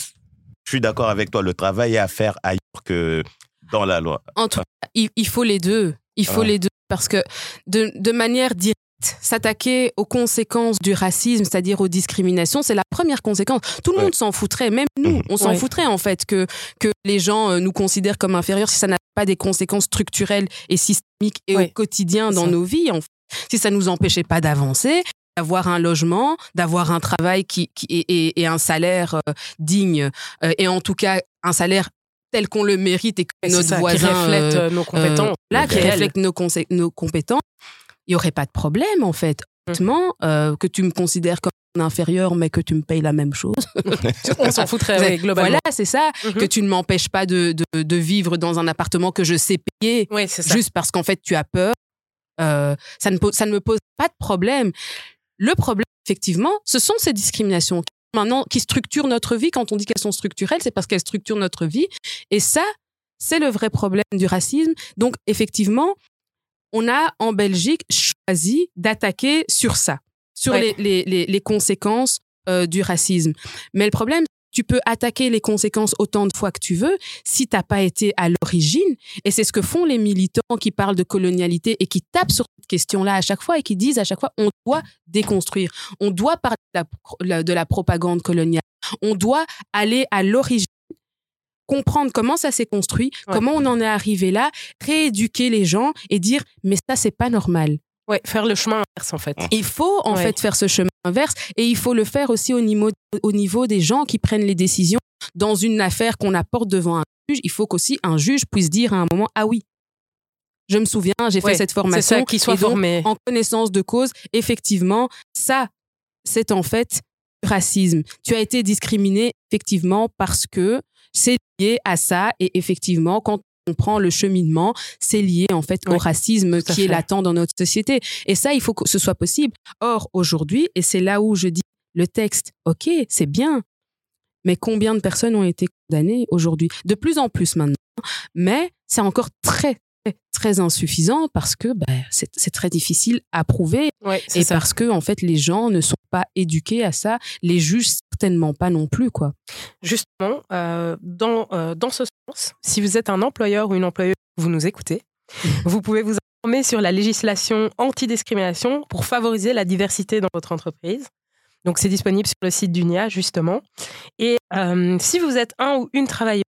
S3: je suis d'accord avec toi. Le travail est à faire ailleurs que dans la loi.
S2: En tout cas, il, faut les deux. Il faut
S3: Ouais.
S2: les deux parce que de, de manière directe, s'attaquer aux conséquences du racisme, c'est-à-dire aux discriminations, c'est la première conséquence. Tout le
S3: Ouais.
S2: monde s'en foutrait, même nous,
S3: Mhm.
S2: on s'en
S1: Ouais.
S2: foutrait en fait que, que les gens euh, nous considèrent comme inférieurs si ça n'a pas des conséquences structurelles et systémiques et
S1: Ouais.
S2: au quotidien dans
S1: ça.
S2: nos vies. En fait. Si ça nous empêchait pas d'avancer, d'avoir un logement, d'avoir un travail qui, qui et, et- et un salaire euh, digne, euh, et en tout cas un salaire tel qu'on le mérite et que
S1: Et
S2: notre
S1: ça,
S2: voisin
S1: qui reflète
S2: euh,
S1: nos compétences.
S2: là, qui reflète nos, compétences, il n'y aurait pas de problème, en fait. Honnêtement, euh, que tu me considères comme inférieur, mais que tu me payes la même chose. [laughs]
S1: On s'en foutrait, oui, globalement.
S2: Voilà, c'est ça. Que tu ne m'empêches pas de, de, de vivre dans un appartement que je sais payer
S1: Oui, c'est ça.
S2: juste parce qu'en fait, tu as peur. Euh, ça, ne pose, ça ne me pose pas de problème. Le problème, effectivement, ce sont ces discriminations qui, maintenant qui structurent notre vie. Quand on dit qu'elles sont structurelles, c'est parce qu'elles structurent notre vie. Et ça, c'est le vrai problème du racisme. Donc, effectivement, on a en Belgique choisi d'attaquer sur ça, sur
S1: Ouais.
S2: les, les, les, les conséquences euh, du racisme. Mais le problème, tu peux attaquer les conséquences autant de fois que tu veux si t'as pas été à l'origine. Et c'est ce que font les militants qui parlent de colonialité et qui tapent sur cette question-là à chaque fois et qui disent à chaque fois on doit déconstruire, on doit parler de la, la- de la propagande coloniale, on doit aller à l'origine comprendre comment ça s'est construit,
S1: Ouais.
S2: comment on en est arrivé là, rééduquer les gens et dire mais ça c'est pas normal.
S1: Ouais, faire le chemin inverse, en fait.
S2: Il faut en
S1: Ouais.
S2: fait faire ce chemin inverse et il faut le faire aussi au niveau, au niveau des gens qui prennent les décisions dans une affaire qu'on apporte devant un juge. Il faut qu'aussi un juge puisse dire à un moment ah oui, je me souviens, j'ai
S1: Ouais,
S2: fait cette
S1: C'est
S2: formation.
S1: ça, qu'il soit formé.
S2: en connaissance de cause, effectivement, ça, c'est en fait du racisme. Tu as été discriminé effectivement parce que c'est lié à ça et effectivement, quand on prend le cheminement, c'est lié en fait au racisme qui est latent dans notre société. Et ça, il faut que ce soit possible. Or, aujourd'hui, et c'est là où je dis le texte, ok, c'est bien, mais combien de personnes ont été condamnées aujourd'hui? De plus en plus maintenant, mais c'est encore très, très, très insuffisant parce que bah, c'est très difficile à prouver
S1: Ouais,
S2: et
S1: ça.
S2: parce que en fait les gens ne sont pas éduqués à ça, les juges certainement pas non plus quoi.
S1: Justement, euh, dans, euh, dans ce sens, si vous êtes un employeur ou une employeuse, vous nous écoutez, [laughs] vous pouvez vous informer sur la législation anti-discrimination pour favoriser la diversité dans votre entreprise. Donc, c'est disponible sur le site d'UNIA, justement. Et euh, si vous êtes un ou une travailleuse,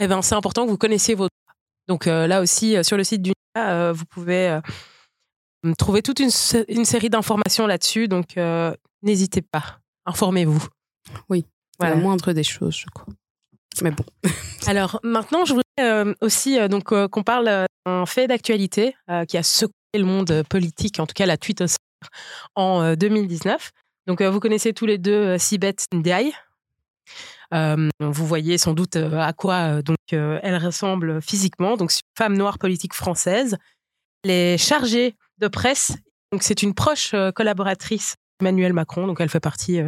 S1: eh ben, c'est important que vous connaissiez vos droits. Donc, là aussi, sur le site d'UNIA, euh, vous pouvez trouver toute une, sé- une série d'informations là-dessus. Donc, n'hésitez pas, informez-vous.
S2: C'est
S1: Voilà.
S2: la moindre des choses, je crois. Mais bon, [laughs]
S1: Alors maintenant, je voudrais euh, aussi euh, donc euh, qu'on parle d'un fait d'actualité qui a secoué le monde politique, en tout cas la twittosphère, en euh, 2019. Donc vous connaissez tous les deux Sibeth Ndiaye. Vous voyez sans doute à quoi donc elle ressemble physiquement. Donc c'est une femme noire politique française. Elle est chargée de presse. Donc c'est une proche collaboratrice d'Emmanuel Macron. Donc elle fait partie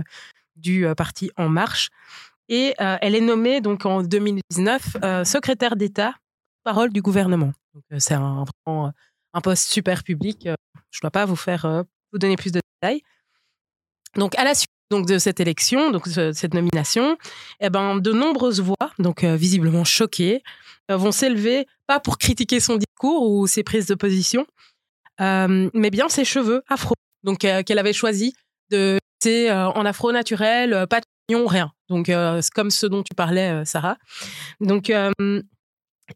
S1: du euh, parti En Marche. Et euh, elle est nommée donc en 2019 euh, secrétaire d'État, parole du gouvernement. C'est un, un poste super public. Je ne dois pas vous faire vous donner plus de détails. Donc à la suite donc de cette élection, donc de cette nomination, eh ben de nombreuses voix, donc visiblement choquées, vont s'élever pas pour critiquer son discours ou ses prises de position, mais bien ses cheveux afro, donc qu'elle avait choisi de laisser euh, en afro naturel, euh, pas de chignon, rien. Donc euh, c'est comme ce dont tu parlais, Sarah. Donc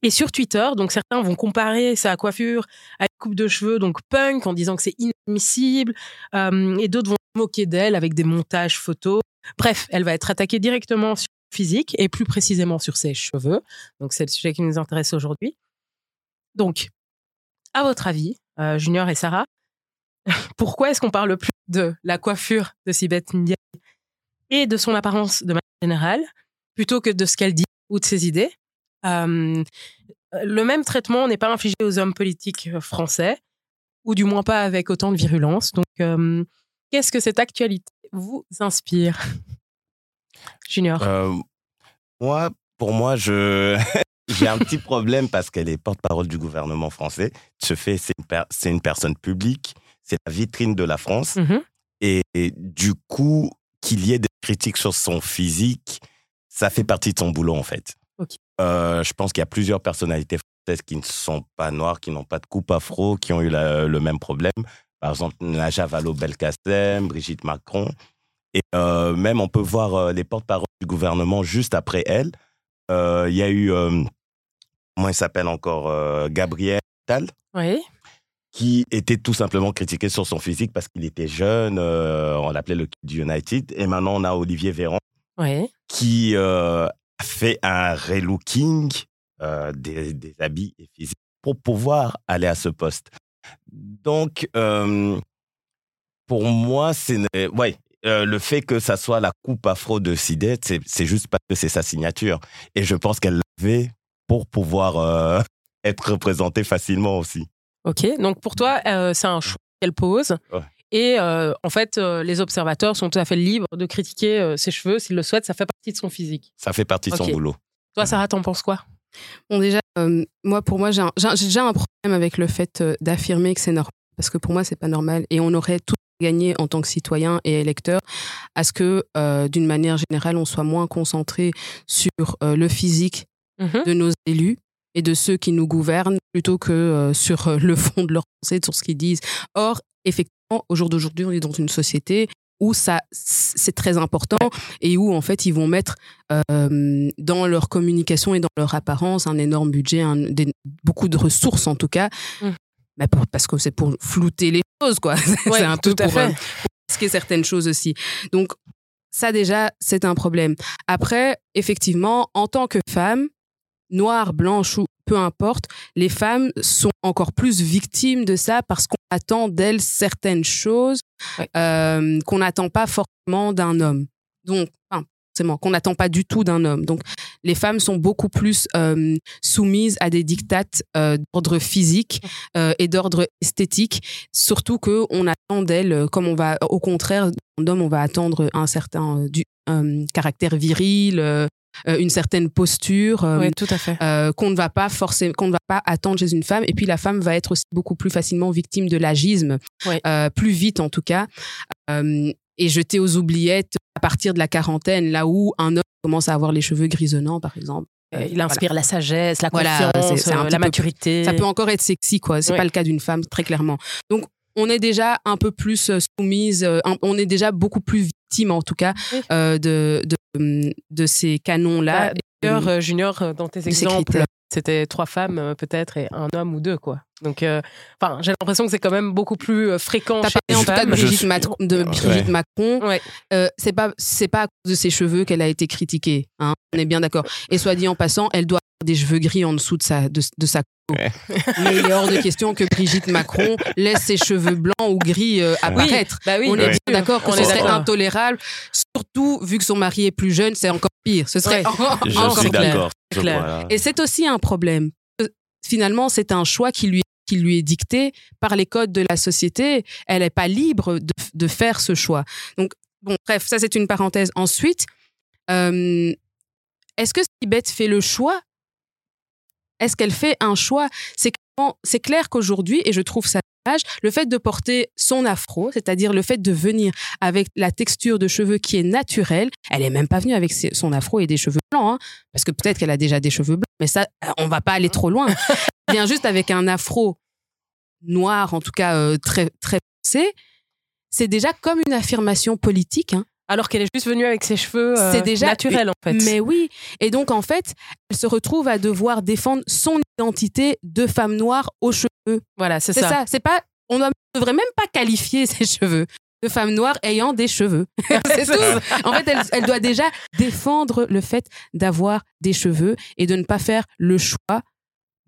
S1: et sur Twitter, donc certains vont comparer sa coiffure à une coupe de cheveux donc punk en disant que c'est inadmissible, et d'autres vont moquer d'elle avec des montages photos. Bref, elle va être attaquée directement sur le physique et plus précisément sur ses cheveux. Donc c'est le sujet qui nous intéresse aujourd'hui. Donc, à votre avis, Junior et Sarah, pourquoi est-ce qu'on parle plus de la coiffure de Sibeth Ndiaye et de son apparence de manière générale plutôt que de ce qu'elle dit ou de ses idées? Euh, Le même traitement n'est pas infligé aux hommes politiques français, ou du moins pas avec autant de virulence. Donc, euh, qu'est-ce que cette actualité vous inspire [laughs] Junior?
S3: Euh, moi, pour moi, je [laughs] j'ai un petit problème parce qu'elle est porte-parole du gouvernement français. Ce fait, c'est une, personne publique, c'est la vitrine de la France.
S1: Mhm.
S3: Et, du coup, qu'il y ait des critiques sur son physique, ça fait partie de son boulot en fait. Euh, je pense qu'il y a plusieurs personnalités françaises qui ne sont pas noires, qui n'ont pas de coupe afro, qui ont eu le même problème. Par exemple, Naja Vallaud-Belkacem, Brigitte Macron. Et euh, même, on peut voir euh, les porte-paroles du gouvernement juste après elle. Il y a eu, comment il s'appelle encore, Gabriel Tal.
S1: Oui.
S3: Qui était tout simplement critiqué sur son physique parce qu'il était jeune. on l'appelait le Kid United. Et maintenant, on a Olivier Véran.
S1: Oui.
S3: Qui a fait un relooking des, des habits et physiques pour pouvoir aller à ce poste. Donc, pour moi, c'est ouais, euh, le fait que ça soit la coupe afro de Sidette, c'est juste parce que c'est sa signature. Et je pense qu'elle l'avait pour pouvoir euh, [laughs] être représentée facilement aussi.
S1: Ok, donc pour toi, euh, c'est un choix qu'elle pose. Et en fait, les observateurs sont tout à fait libres de critiquer ses cheveux s'ils le souhaitent. Ça fait partie de son physique.
S3: Ça fait partie de son boulot.
S1: Toi, Sarah, t'en penses quoi?
S2: Bon, déjà, moi, pour moi, j'ai déjà un problème avec le fait d'affirmer que c'est normal. Parce que pour moi, c'est pas normal. Et on aurait tout gagner en tant que citoyen et électeur à ce que, euh, d'une manière générale, on soit moins concentré sur euh, le physique
S1: mhm.
S2: de nos élus et de ceux qui nous gouvernent plutôt que euh, sur le fond de leur pensée, sur ce qu'ils disent. Or, effectivement, au jour d'aujourd'hui, on est dans une société où ça c'est très important et où en fait ils vont mettre dans leur communication et dans leur apparence un énorme budget, un, beaucoup de ressources en tout cas, mmh parce que c'est pour flouter les choses, quoi. [laughs] c'est un peu pour, euh, pour risquer certaines choses aussi. Donc, ça déjà, c'est un problème. Après, effectivement, en tant que femme, noire, blanche ou peu importe, les femmes sont encore plus victimes de ça parce qu'on attend d'elles certaines choses euh, qu'on n'attend pas forcément d'un homme. Donc, qu'on n'attend pas du tout d'un homme. Donc, les femmes sont beaucoup plus euh, soumises à des dictates euh, d'ordre physique euh, et d'ordre esthétique, surtout que on attend d'elles, comme on va, au contraire, d'hommes, on va attendre un certain du, caractère viril. Une certaine posture
S1: tout à fait.
S2: qu'on ne va pas forcément qu'on ne va pas attendre chez une femme et puis la femme va être aussi beaucoup plus facilement victime de l'agisme plus vite en tout cas et jeté aux oubliettes à partir de la quarantaine, là où un homme commence à avoir les cheveux grisonnants, par exemple.
S1: Euh, il inspire la sagesse, la confiance, euh, la maturité.
S2: ça peut encore être sexy, quoi. C'est pas le cas d'une femme, très clairement. Donc, on est déjà un peu plus euh, soumise, on est déjà beaucoup plus victime, en tout cas, de, de, de, ces canons-là.
S1: Bah, d'ailleurs, Junior, dans tes exemples, c'était trois femmes peut-être et un homme ou deux, quoi. Donc, euh, enfin, j'ai l'impression que c'est quand même beaucoup plus euh, fréquent.
S2: T'as parlé en tout cas de Brigitte, de Brigitte Macron. Euh, c'est pas, c'est pas à cause de ses cheveux qu'elle a été critiquée. Hein, on est bien d'accord. Et soit dit en passant, elle doit des cheveux gris en dessous de sa, de, de sa [laughs] Mais il est hors de question que Brigitte Macron laisse ses cheveux blancs ou gris apparaître.
S1: Bah oui,
S2: on est bien d'accord que ce serait intolérable, surtout vu que son mari est plus jeune, c'est encore pire. Ce serait encore,
S3: Je suis d'accord.
S2: Et c'est aussi un problème. Finalement, c'est un choix qui lui qui lui est dictée par les codes de la société. Elle n'est pas libre de, de, faire ce choix. Donc, bon, bref, ça c'est une parenthèse. Ensuite, euh, est-ce que Sibeth fait le choix Est-ce qu'elle fait un choix? C'est clair qu'aujourd'hui, et je trouve ça dommage, le fait de porter son afro, c'est-à-dire le fait de venir avec la texture de cheveux qui est naturelle, elle est même pas venue avec son afro et des cheveux blancs, hein, parce que peut-être qu'elle a déjà des cheveux blancs, mais ça, on va pas aller trop loin. Elle vient juste avec un afro noir, en tout cas euh, très très foncé. C'est déjà comme une affirmation politique. Hein.
S1: Alors qu'elle est juste venue avec ses cheveux euh, c'est déjà naturels, en fait.
S2: Mais oui. Et donc, en fait, elle se retrouve à devoir défendre son identité de femme noire aux cheveux.
S1: Voilà, c'est ça.
S2: C'est ça. C'est pas, on ne devrait même pas qualifier ses cheveux de femme noire ayant des cheveux. [laughs] [laughs] c'est tout. En fait, elle, elle doit déjà défendre le fait d'avoir des cheveux et de ne pas faire le choix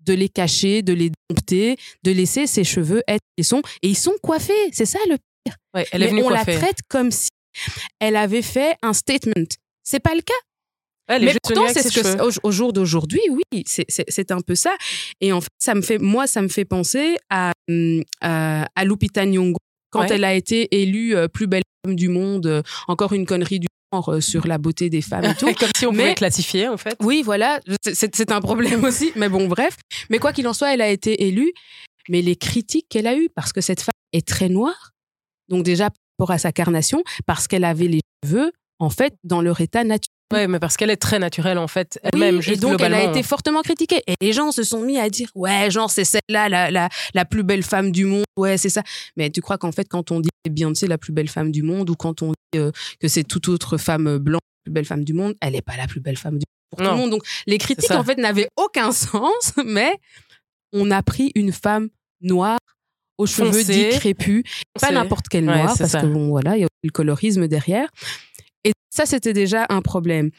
S2: de les cacher, de les dompter, de laisser ses cheveux être qui sont. Et ils sont coiffés. C'est ça le pire.
S1: Ouais, elle est venue
S2: on
S1: la
S2: traite comme si elle avait fait un statement. C'est pas le cas.
S1: Elle
S2: mais pourtant, c'est ce que au, jour d'aujourd'hui, oui, c'est un peu ça. Et en fait, ça me fait, moi, ça me fait penser à, à, à Lupita Nyong'o quand elle a été élue euh, plus belle femme du monde. Euh, encore une connerie du genre sur la beauté des femmes et [laughs] tout.
S1: Comme si on
S2: Mais-
S1: pouvait classifier, en fait.
S2: Oui, voilà, c'est- un problème [laughs] aussi. Mais bon, bref. Mais quoi qu'il en soit, elle a été élue. Mais les critiques qu'elle a eues, parce que cette femme est très noire, donc déjà rapport à sa carnation, parce qu'elle avait les cheveux, en fait, dans leur état naturel.
S1: Ouais, mais parce qu'elle est très naturelle, en fait, elle-même,
S2: Oui, et donc elle a été fortement critiquée. Et les gens se sont mis à dire ouais, genre c'est celle-là la, la, la plus belle femme du monde. Ouais, c'est ça. Mais tu crois qu'en fait quand on dit Beyoncé la plus belle femme du monde ou quand on dit euh, que c'est toute autre femme blanche la plus belle femme du monde, elle n'est pas la plus belle femme du monde pour tout le monde. Donc les critiques en fait n'avaient aucun [laughs] sens, mais on a pris une femme noire aux cheveux
S1: Foncée.
S2: dits crépus, pas n'importe quel noir parce
S1: ça.
S2: que bon voilà, il y a le colorisme derrière. Et ça c'était déjà un problème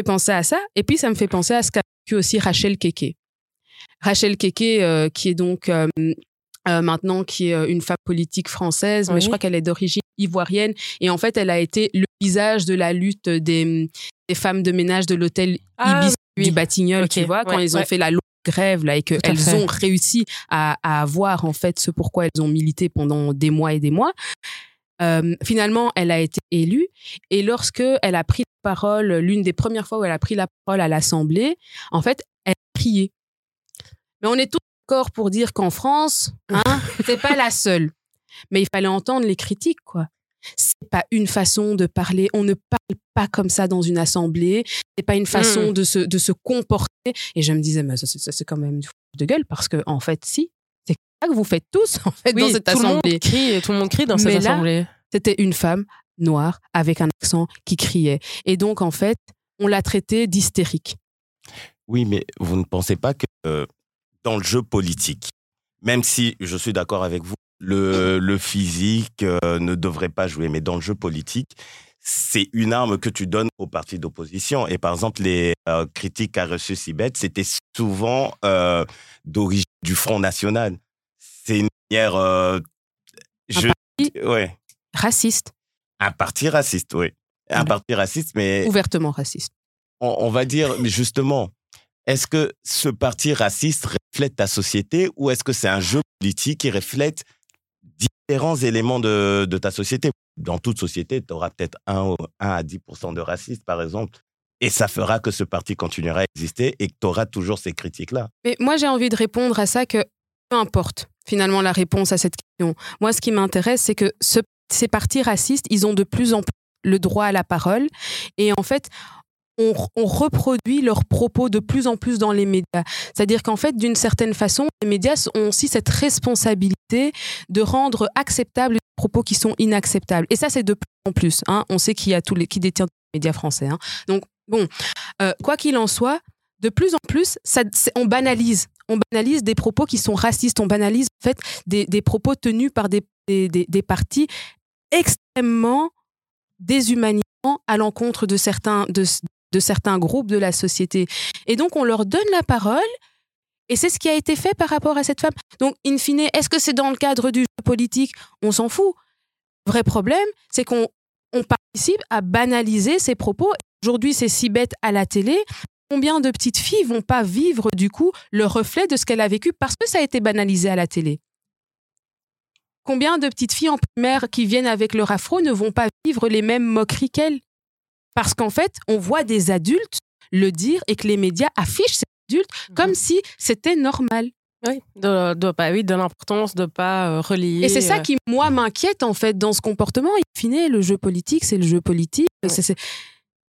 S2: fait penser à ça. Et puis, ça me fait penser à ce qu'a vécu aussi Rachel Keke. Rachel Keke, euh, qui est donc euh, euh, maintenant qui est une femme politique française, mais je crois qu'elle est d'origine ivoirienne. Et en fait, elle a été le visage de la lutte des, des femmes de ménage de l'hôtel
S1: Ah,
S2: Ibis
S1: oui.
S2: du Batignolles, tu vois, quand
S1: ouais,
S2: ils ont
S1: ouais.
S2: fait la longue grève là et qu'elles ont réussi à, à avoir en fait ce pourquoi elles ont milité pendant des mois et des mois. Euh, finalement, elle a été élue et lorsque elle a pris la parole, l'une des premières fois où elle a pris la parole à l'Assemblée, en fait, elle a crié. Mais on est tous d'accord pour dire qu'en France, hein, [laughs] c'est pas la seule. Mais il fallait entendre les critiques, quoi. C'est pas une façon de parler. On ne parle pas comme ça dans une assemblée. C'est pas une façon
S1: Mm.
S2: de se de se comporter. Et je me disais, mais ça, c'est- ça, c'est quand même du de gueule parce que en fait, si, c'est ça que vous faites tous en fait dans
S1: Oui,
S2: cette
S1: tout le monde
S2: assemblée.
S1: crie, tout le monde crie dans
S2: Mais
S1: cette
S2: là,
S1: assemblée.
S2: C'était une femme noire avec un accent qui criait. Et donc en fait, on l'a traitée d'hystérique.
S3: Oui, mais vous ne pensez pas que euh, dans le jeu politique, même si je suis d'accord avec vous, le, le physique euh, ne devrait pas jouer, mais dans le jeu politique, c'est une arme que tu donnes aux partis d'opposition. Et par exemple, les euh, critiques qu'a reçues Sibeth, c'était souvent euh, d'origine du Front National. C'est une manière... je, ouais,
S2: Raciste,
S3: un parti raciste, oui. Un
S2: Voilà.
S3: parti raciste, mais
S2: ouvertement raciste.
S3: on, on va dire, mais justement, est-ce que ce parti raciste reflète ta société ou est-ce que c'est un jeu politique qui reflète différents éléments de, ta société Dans toute société, tu auras peut-être 1, ou- 1 à 10% de racistes, par exemple. Et ça fera que ce parti continuera à exister et que tu auras toujours ces critiques-là.
S2: Mais moi, j'ai envie de répondre à ça que peu importe finalement la réponse à cette question. Moi, ce qui m'intéresse, c'est que ce- ces partis racistes, ils ont de plus en plus le droit à la parole. Et en fait, on, reproduit leurs propos de plus en plus dans les médias. C'est-à-dire qu'en fait, d'une certaine façon, les médias ont aussi cette responsabilité de rendre acceptables les propos qui sont inacceptables. Et ça, c'est de plus en plus. hein. On sait qu'il y a tous les qui détient les médias français. hein. Donc, bon, euh, quoi qu'il en soit, de plus en plus, on banalise. On banalise des propos qui sont racistes. On banalise en fait des, propos tenus par des, des, des- des partis extrêmement déshumanisants à l'encontre de certains, de, de certains groupes de la société. Et donc, on leur donne la parole. Et c'est ce qui a été fait par rapport à cette femme. Donc, in fine, est-ce que c'est dans le cadre du jeu politique? On s'en fout. Vrai problème, c'est qu'on on participe à banaliser ces propos. Aujourd'hui, c'est si bête à la télé. Combien de petites filles vont pas vivre du coup le reflet de ce qu'elle a vécu parce que ça a été banalisé à la télé? Combien de petites filles en primaire qui viennent avec leur afro ne vont pas vivre les mêmes moqueries qu'elles? Parce qu'en fait, on voit des adultes le dire et que les médias affichent ces adultes comme si c'était normal.
S1: Oui, de, de, bah oui, de l'importance de ne pas euh, relier.
S2: Et c'est ça
S1: euh,
S2: qui, moi, m'inquiète, en fait, dans ce comportement. In fine, le jeu politique, c'est le jeu politique.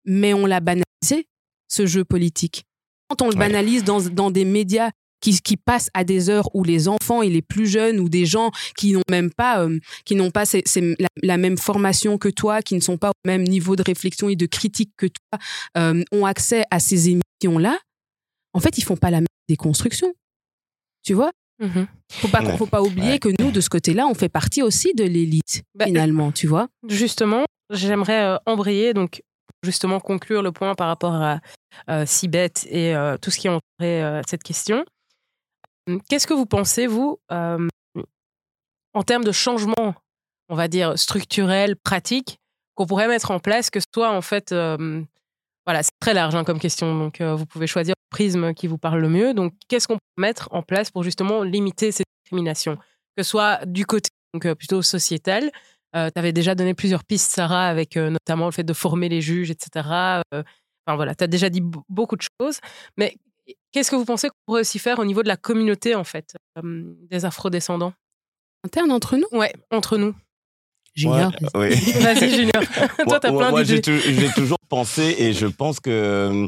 S2: Mais on l'a banalisé, ce jeu politique. Quand on le
S3: Ouais.
S2: banalise dans, dans des médias qui, qui passent à des heures où les enfants et les plus jeunes ou des gens qui n'ont même pas, euh, qui n'ont pas ces- ces- la, la même formation que toi, qui ne sont pas au même niveau de réflexion et de critique que toi, euh, ont accès à ces émissions-là, en fait, ils font pas la même déconstruction. Tu vois?
S1: Mhm.
S2: faut pas,
S3: Ouais.
S2: faut pas oublier
S3: Ouais.
S2: que nous, de ce côté-là, on fait partie aussi de l'élite,
S1: Bah,
S2: finalement, tu vois?
S1: Justement, j'aimerais euh, embrayer, donc justement conclure le point par rapport à euh, Sibeth et euh, tout ce qui entourait euh, cette question. Qu'est-ce que vous pensez, vous, euh, en termes de changement, on va dire, structurel, pratique, qu'on pourrait mettre en place, que ce soit en fait, euh, voilà, c'est très large hein, comme question, donc euh, vous pouvez choisir le prisme qui vous parle le mieux. Donc, qu'est-ce qu'on peut mettre en place pour justement limiter ces discriminations, que ce soit du côté euh, plutôt sociétal, tu avais déjà donné plusieurs pistes, Sarah, avec notamment le fait de former les juges, etc. Enfin voilà, tu as déjà dit beaucoup de choses. Mais qu'est-ce que vous pensez qu'on pourrait aussi faire au niveau de la communauté, en fait, des afrodescendants?
S2: Interne entre nous?
S1: Ouais, entre nous.
S2: Junior.
S3: oui. [laughs]
S1: Vas-y, Junior. [laughs] Toi, t'as plein
S3: Moi,
S1: d'idées.
S3: j'ai, j'ai toujours pensé et je pense que euh,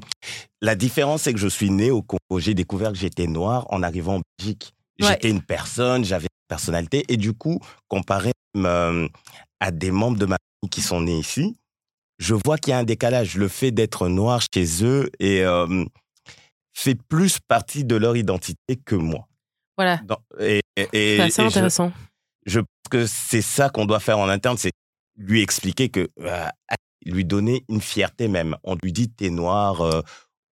S3: la différence, c'est que je suis né au Congo. J'ai découvert que j'étais noir en arrivant en Belgique.
S1: Ouais.
S3: J'étais une personne, j'avais une personnalité. Et du coup, comparé euh, à des membres de ma famille qui sont nés ici, je vois qu'il y a un décalage. Le fait d'être noir chez eux et, euh, fait plus partie de leur identité que moi.
S1: Voilà,
S3: Dans- et,
S1: c'est
S3: je-
S1: intéressant.
S3: je pense que c'est ça qu'on doit faire en interne, c'est lui expliquer que, euh, lui donner une fierté même. On lui dit, t'es noir, euh,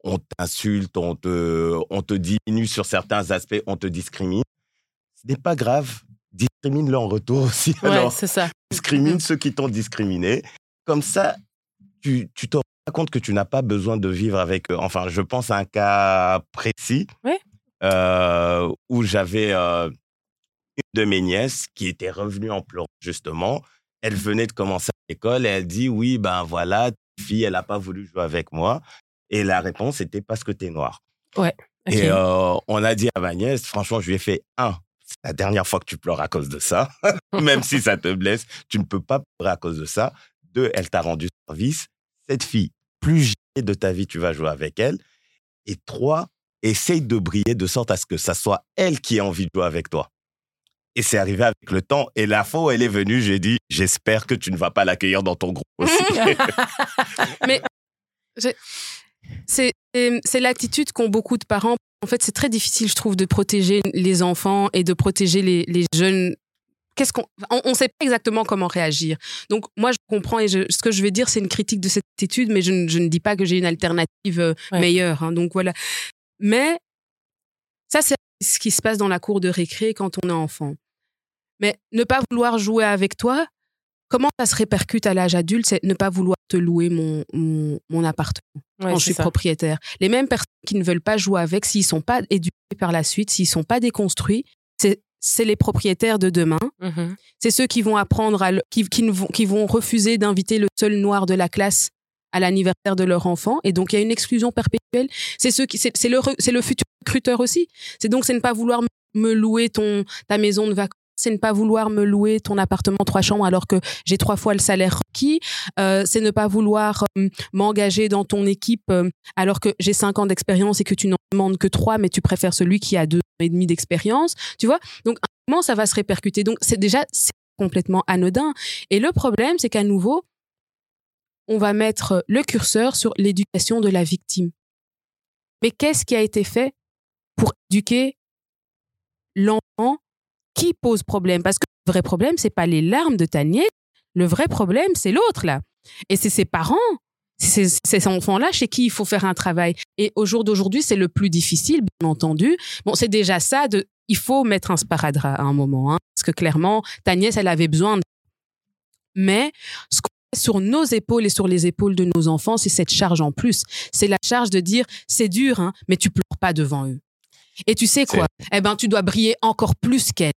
S3: on t'insulte, on te, on te diminue sur certains aspects, on te discrimine. Ce n'est pas grave. Discrimine-le en retour aussi.
S1: Ouais, c'est ça.
S3: discrimine ceux qui t'ont discriminé. Comme ça, tu, tu rends compte que tu n'as pas besoin de vivre avec eux. Enfin, je pense à un cas précis
S1: Ouais.
S3: euh, où j'avais euh, une de mes nièces qui était revenue en pleurant, justement. Elle venait de commencer à l'école et elle dit Oui, ben voilà, ta fille, elle n'a pas voulu jouer avec moi. Et la réponse était parce que tu es noir.
S1: Ok.
S3: Et euh, on a dit à ma nièce, franchement, je lui ai fait un. C'est la dernière fois que tu pleures à cause de ça. [laughs] Même si ça te blesse, tu ne peux pas pleurer à cause de ça. Deux, elle t'a rendu service. Cette fille, plus de ta vie, tu vas jouer avec elle. Et trois, essaye de briller de sorte à ce que ça soit elle qui ait envie de jouer avec toi. Et c'est arrivé avec le temps. Et la où elle est venue, j'ai dit, j'espère que tu ne vas pas l'accueillir dans ton groupe aussi. [laughs]
S2: C'est c'est l'attitude qu'ont beaucoup de parents. En fait, c'est très difficile, je trouve, de protéger les enfants et de protéger les jeunes. Qu'est-ce qu'on on ne sait pas exactement comment réagir. Donc moi, je comprends et je- ce que je vais dire, c'est une critique de cette attitude, mais je, ne- je ne dis pas que j'ai une alternative euh,
S1: Ouais.
S2: meilleure. hein. donc voilà. Mais ça, c'est ce qui se passe dans la cour de récré quand on est enfant. Mais ne pas vouloir jouer avec toi, comment ça se répercute à l'âge adulte C'est ne pas vouloir te louer mon, mon, mon appartement
S1: Ouais,
S2: quand je suis
S1: ça.
S2: propriétaire. Les mêmes personnes qui ne veulent pas jouer avec, s'ils sont pas éduqués par la suite, s'ils sont pas déconstruits, c'est c'est les propriétaires de demain.
S1: Mhm.
S2: C'est ceux qui vont apprendre à le- qui, vont, qui vont refuser d'inviter le seul noir de la classe à l'anniversaire de leur enfant et donc il y a une exclusion perpétuelle. C'est ceux qui c'est le re- c'est le futur recruteur aussi. C'est donc c'est ne pas vouloir me louer ton ta maison de vacances, c'est ne pas vouloir me louer ton appartement trois chambres alors que j'ai trois fois le salaire requis. Euh, c'est ne pas vouloir euh, m'engager dans ton équipe euh, alors que j'ai cinq ans d'expérience et que tu n'en demandes que trois, mais tu préfères celui qui a deux et demi d'expérience. Tu vois Donc, à un moment, ça va se répercuter. Donc, c'est déjà complètement anodin. Et le problème, c'est qu'à nouveau, on va mettre le curseur sur l'éducation de la victime. Mais qu'est-ce qui a été fait pour éduquer l'enfant qui pose problème? Parce que le vrai problème, c'est pas les larmes de ta nièce. Le vrai problème, c'est l'autre, là. Et c'est ses parents. C'est ces enfants-là chez qui il faut faire un travail. Et au jour d'aujourd'hui, c'est le plus difficile, bien entendu. Bon, c'est déjà ça de, il faut mettre un sparadrap à un moment, hein, parce que clairement, ta nièce, elle avait besoin de... Mais ce qu'on met sur nos épaules et sur les épaules de nos enfants, c'est cette charge en plus. C'est la charge de dire, c'est dur, hein, mais tu pleures pas devant eux. Et tu sais quoi? Eh ben, tu dois briller encore plus qu'elle.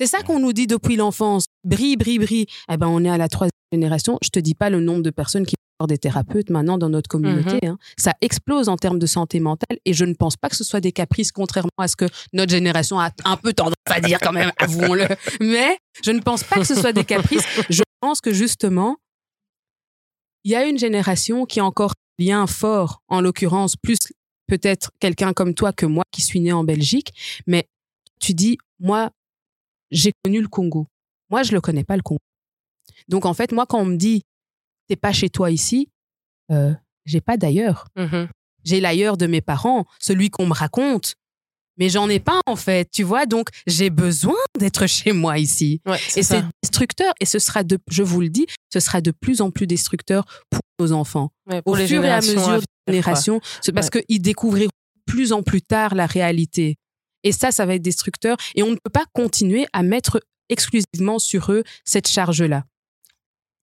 S2: C'est ça qu'on nous dit depuis l'enfance. Brille, brille, brille. Eh ben, on est à la troisième génération. Je te dis pas le nombre de personnes qui sont des thérapeutes maintenant dans notre communauté. hein. Ça explose en termes de santé mentale et je ne pense pas que ce soit des caprices, contrairement à ce que notre génération a un peu tendance à dire quand même, avouons-le. Mais je ne pense pas que ce soit des caprices. Je pense que justement, il y a une génération qui a encore un lien fort, en l'occurrence, plus peut-être quelqu'un comme toi que moi qui suis né en Belgique, mais tu dis, moi, j'ai connu le Congo. Moi, je le connais pas le Congo. Donc en fait, moi, quand on me dit, t'es pas chez toi ici, euh, j'ai pas d'ailleurs.
S1: Mhm.
S2: J'ai l'ailleurs de mes parents, celui qu'on me raconte, mais j'en ai pas en fait, tu vois. Donc j'ai besoin d'être chez moi ici.
S1: Ouais,
S2: Et c'est destructeur. Et ce sera de, je vous le dis, ce sera de plus en plus destructeur pour nos enfants.
S1: Ouais,
S2: Au
S1: les
S2: fur et à mesure des générations, parce qu'ils découvriront de plus en plus tard la réalité. Et ça, ça va être destructeur. Et on ne peut pas continuer à mettre exclusivement sur eux cette charge-là.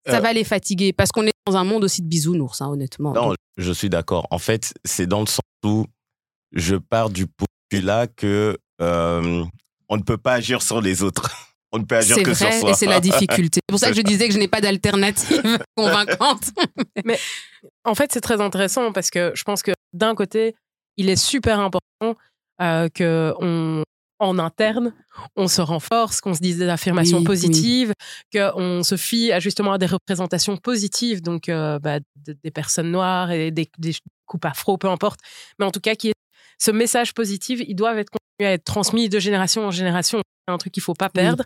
S2: Ça
S3: Euh,
S2: va les fatiguer parce qu'on est dans un monde aussi de bisounours, hein, honnêtement.
S3: Non,
S2: Donc,
S3: je suis d'accord. En fait, c'est dans le sens où je pars du postulat que euh, on ne peut pas agir sur les autres. [laughs] on ne peut agir que sur
S2: vrai,
S3: soi.
S2: et c'est la difficulté. C'est pour ça que je [laughs] disais que je n'ai pas d'alternative [laughs] convaincante.
S1: En fait, c'est très intéressant parce que je pense que d'un côté, il est super important euh, que on, en interne, on se renforce, qu'on se dise des affirmations
S2: Oui,
S1: positives, qu'on se fie à, justement à des représentations positives, donc euh, bah, de- des personnes noires et des, des coupes afro, peu importe. Mais en tout cas, qui est, ce message positif, ils doivent être continuer à être transmis de génération en génération. C'est un truc qu'il faut pas perdre.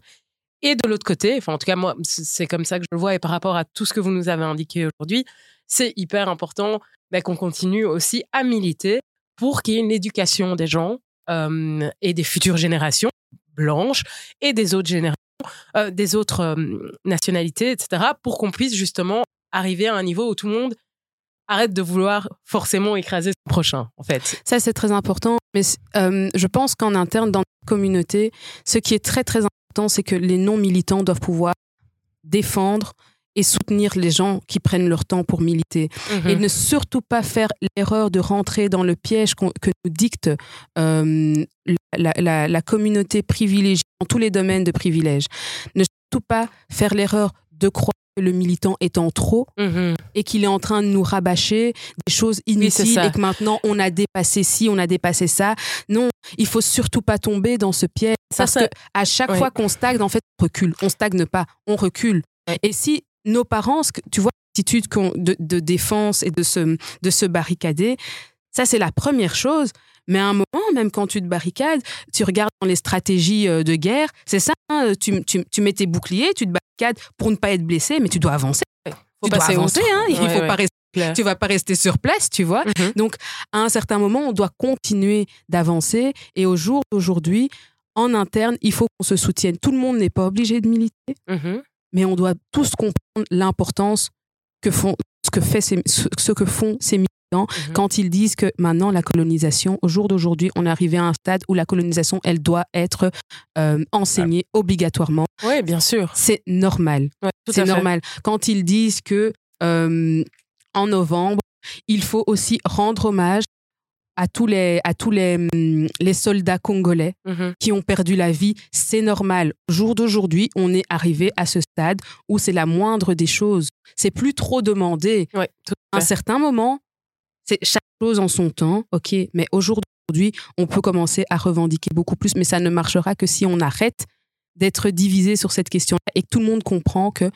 S1: Et de l'autre côté, enfin en tout cas moi, c'est c'est comme ça que je le vois et par rapport à tout ce que vous nous avez indiqué aujourd'hui, c'est hyper important bah, qu'on continue aussi à militer pour qu'il y ait une éducation des gens euh, et des futures générations blanches et des autres générations, euh, des autres euh, nationalités, etc., pour qu'on puisse justement arriver à un niveau où tout le monde arrête de vouloir forcément écraser son prochain, en fait.
S2: Ça, c'est très important. Mais je pense qu'en interne, dans notre communauté, ce qui est très, très important, c'est que les non-militants doivent pouvoir défendre et soutenir les gens qui prennent leur temps pour militer. Et ne surtout pas faire l'erreur de rentrer dans le piège que nous dicte euh, la, la- la communauté privilégiée dans tous les domaines de privilège. Ne surtout pas faire l'erreur de croire que le militant est en trop
S1: Mhm.
S2: et qu'il est en train de nous rabâcher des choses inutiles et que maintenant on a dépassé ci, on a dépassé ça. Non, il faut surtout pas tomber dans ce piège
S1: Ça,
S2: parce
S1: ça-
S2: que à chaque
S1: Ouais.
S2: fois qu'on stagne, en fait, on recule. On stagne pas, on recule. Et si nos parents, tu vois, l'attitude de, de défense et de se, de se barricader, ça c'est la première chose. Mais à un moment, même quand tu te barricades, tu regardes dans les stratégies euh, de guerre, c'est ça, hein, tu, tu, tu mets tes boucliers, tu te barricades pour ne pas être blessé, mais tu dois avancer.
S1: Faut
S2: tu dois avancer, hein, il faut
S1: ouais,
S2: pas rester
S1: clair.
S2: tu vas pas rester sur place, tu vois.
S1: Mhm.
S2: Donc, à un certain moment, on doit continuer d'avancer. Et au jour d'aujourd'hui, en interne, il faut qu'on se soutienne. Tout le monde n'est pas obligé de militer,
S1: Mhm.
S2: Mais on doit tous comprendre l'importance que font, ce que, fait ces- ce, que font ces militants
S1: Mhm.
S2: quand ils disent que maintenant, la colonisation, au jour d'aujourd'hui, on est arrivé à un stade où la colonisation, elle doit être euh, enseignée obligatoirement.
S1: Oui, bien sûr.
S2: C'est normal.
S1: Ouais,
S2: C'est
S1: fait.
S2: normal. Quand ils disent que euh, en novembre, il faut aussi rendre hommage à tous les, à tous les, hum, les soldats congolais
S1: Mhm.
S2: qui ont perdu la vie, c'est normal. Au jour d'aujourd'hui, on est arrivé à ce stade où c'est la moindre des choses. C'est plus trop demandé.
S1: Ouais,
S2: À un certain moment, c'est chaque chose en son temps, ok. Mais au jour d'aujourd'hui, on peut commencer à revendiquer beaucoup plus, mais ça ne marchera que si on arrête d'être divisé sur cette question-là et que tout le monde comprend que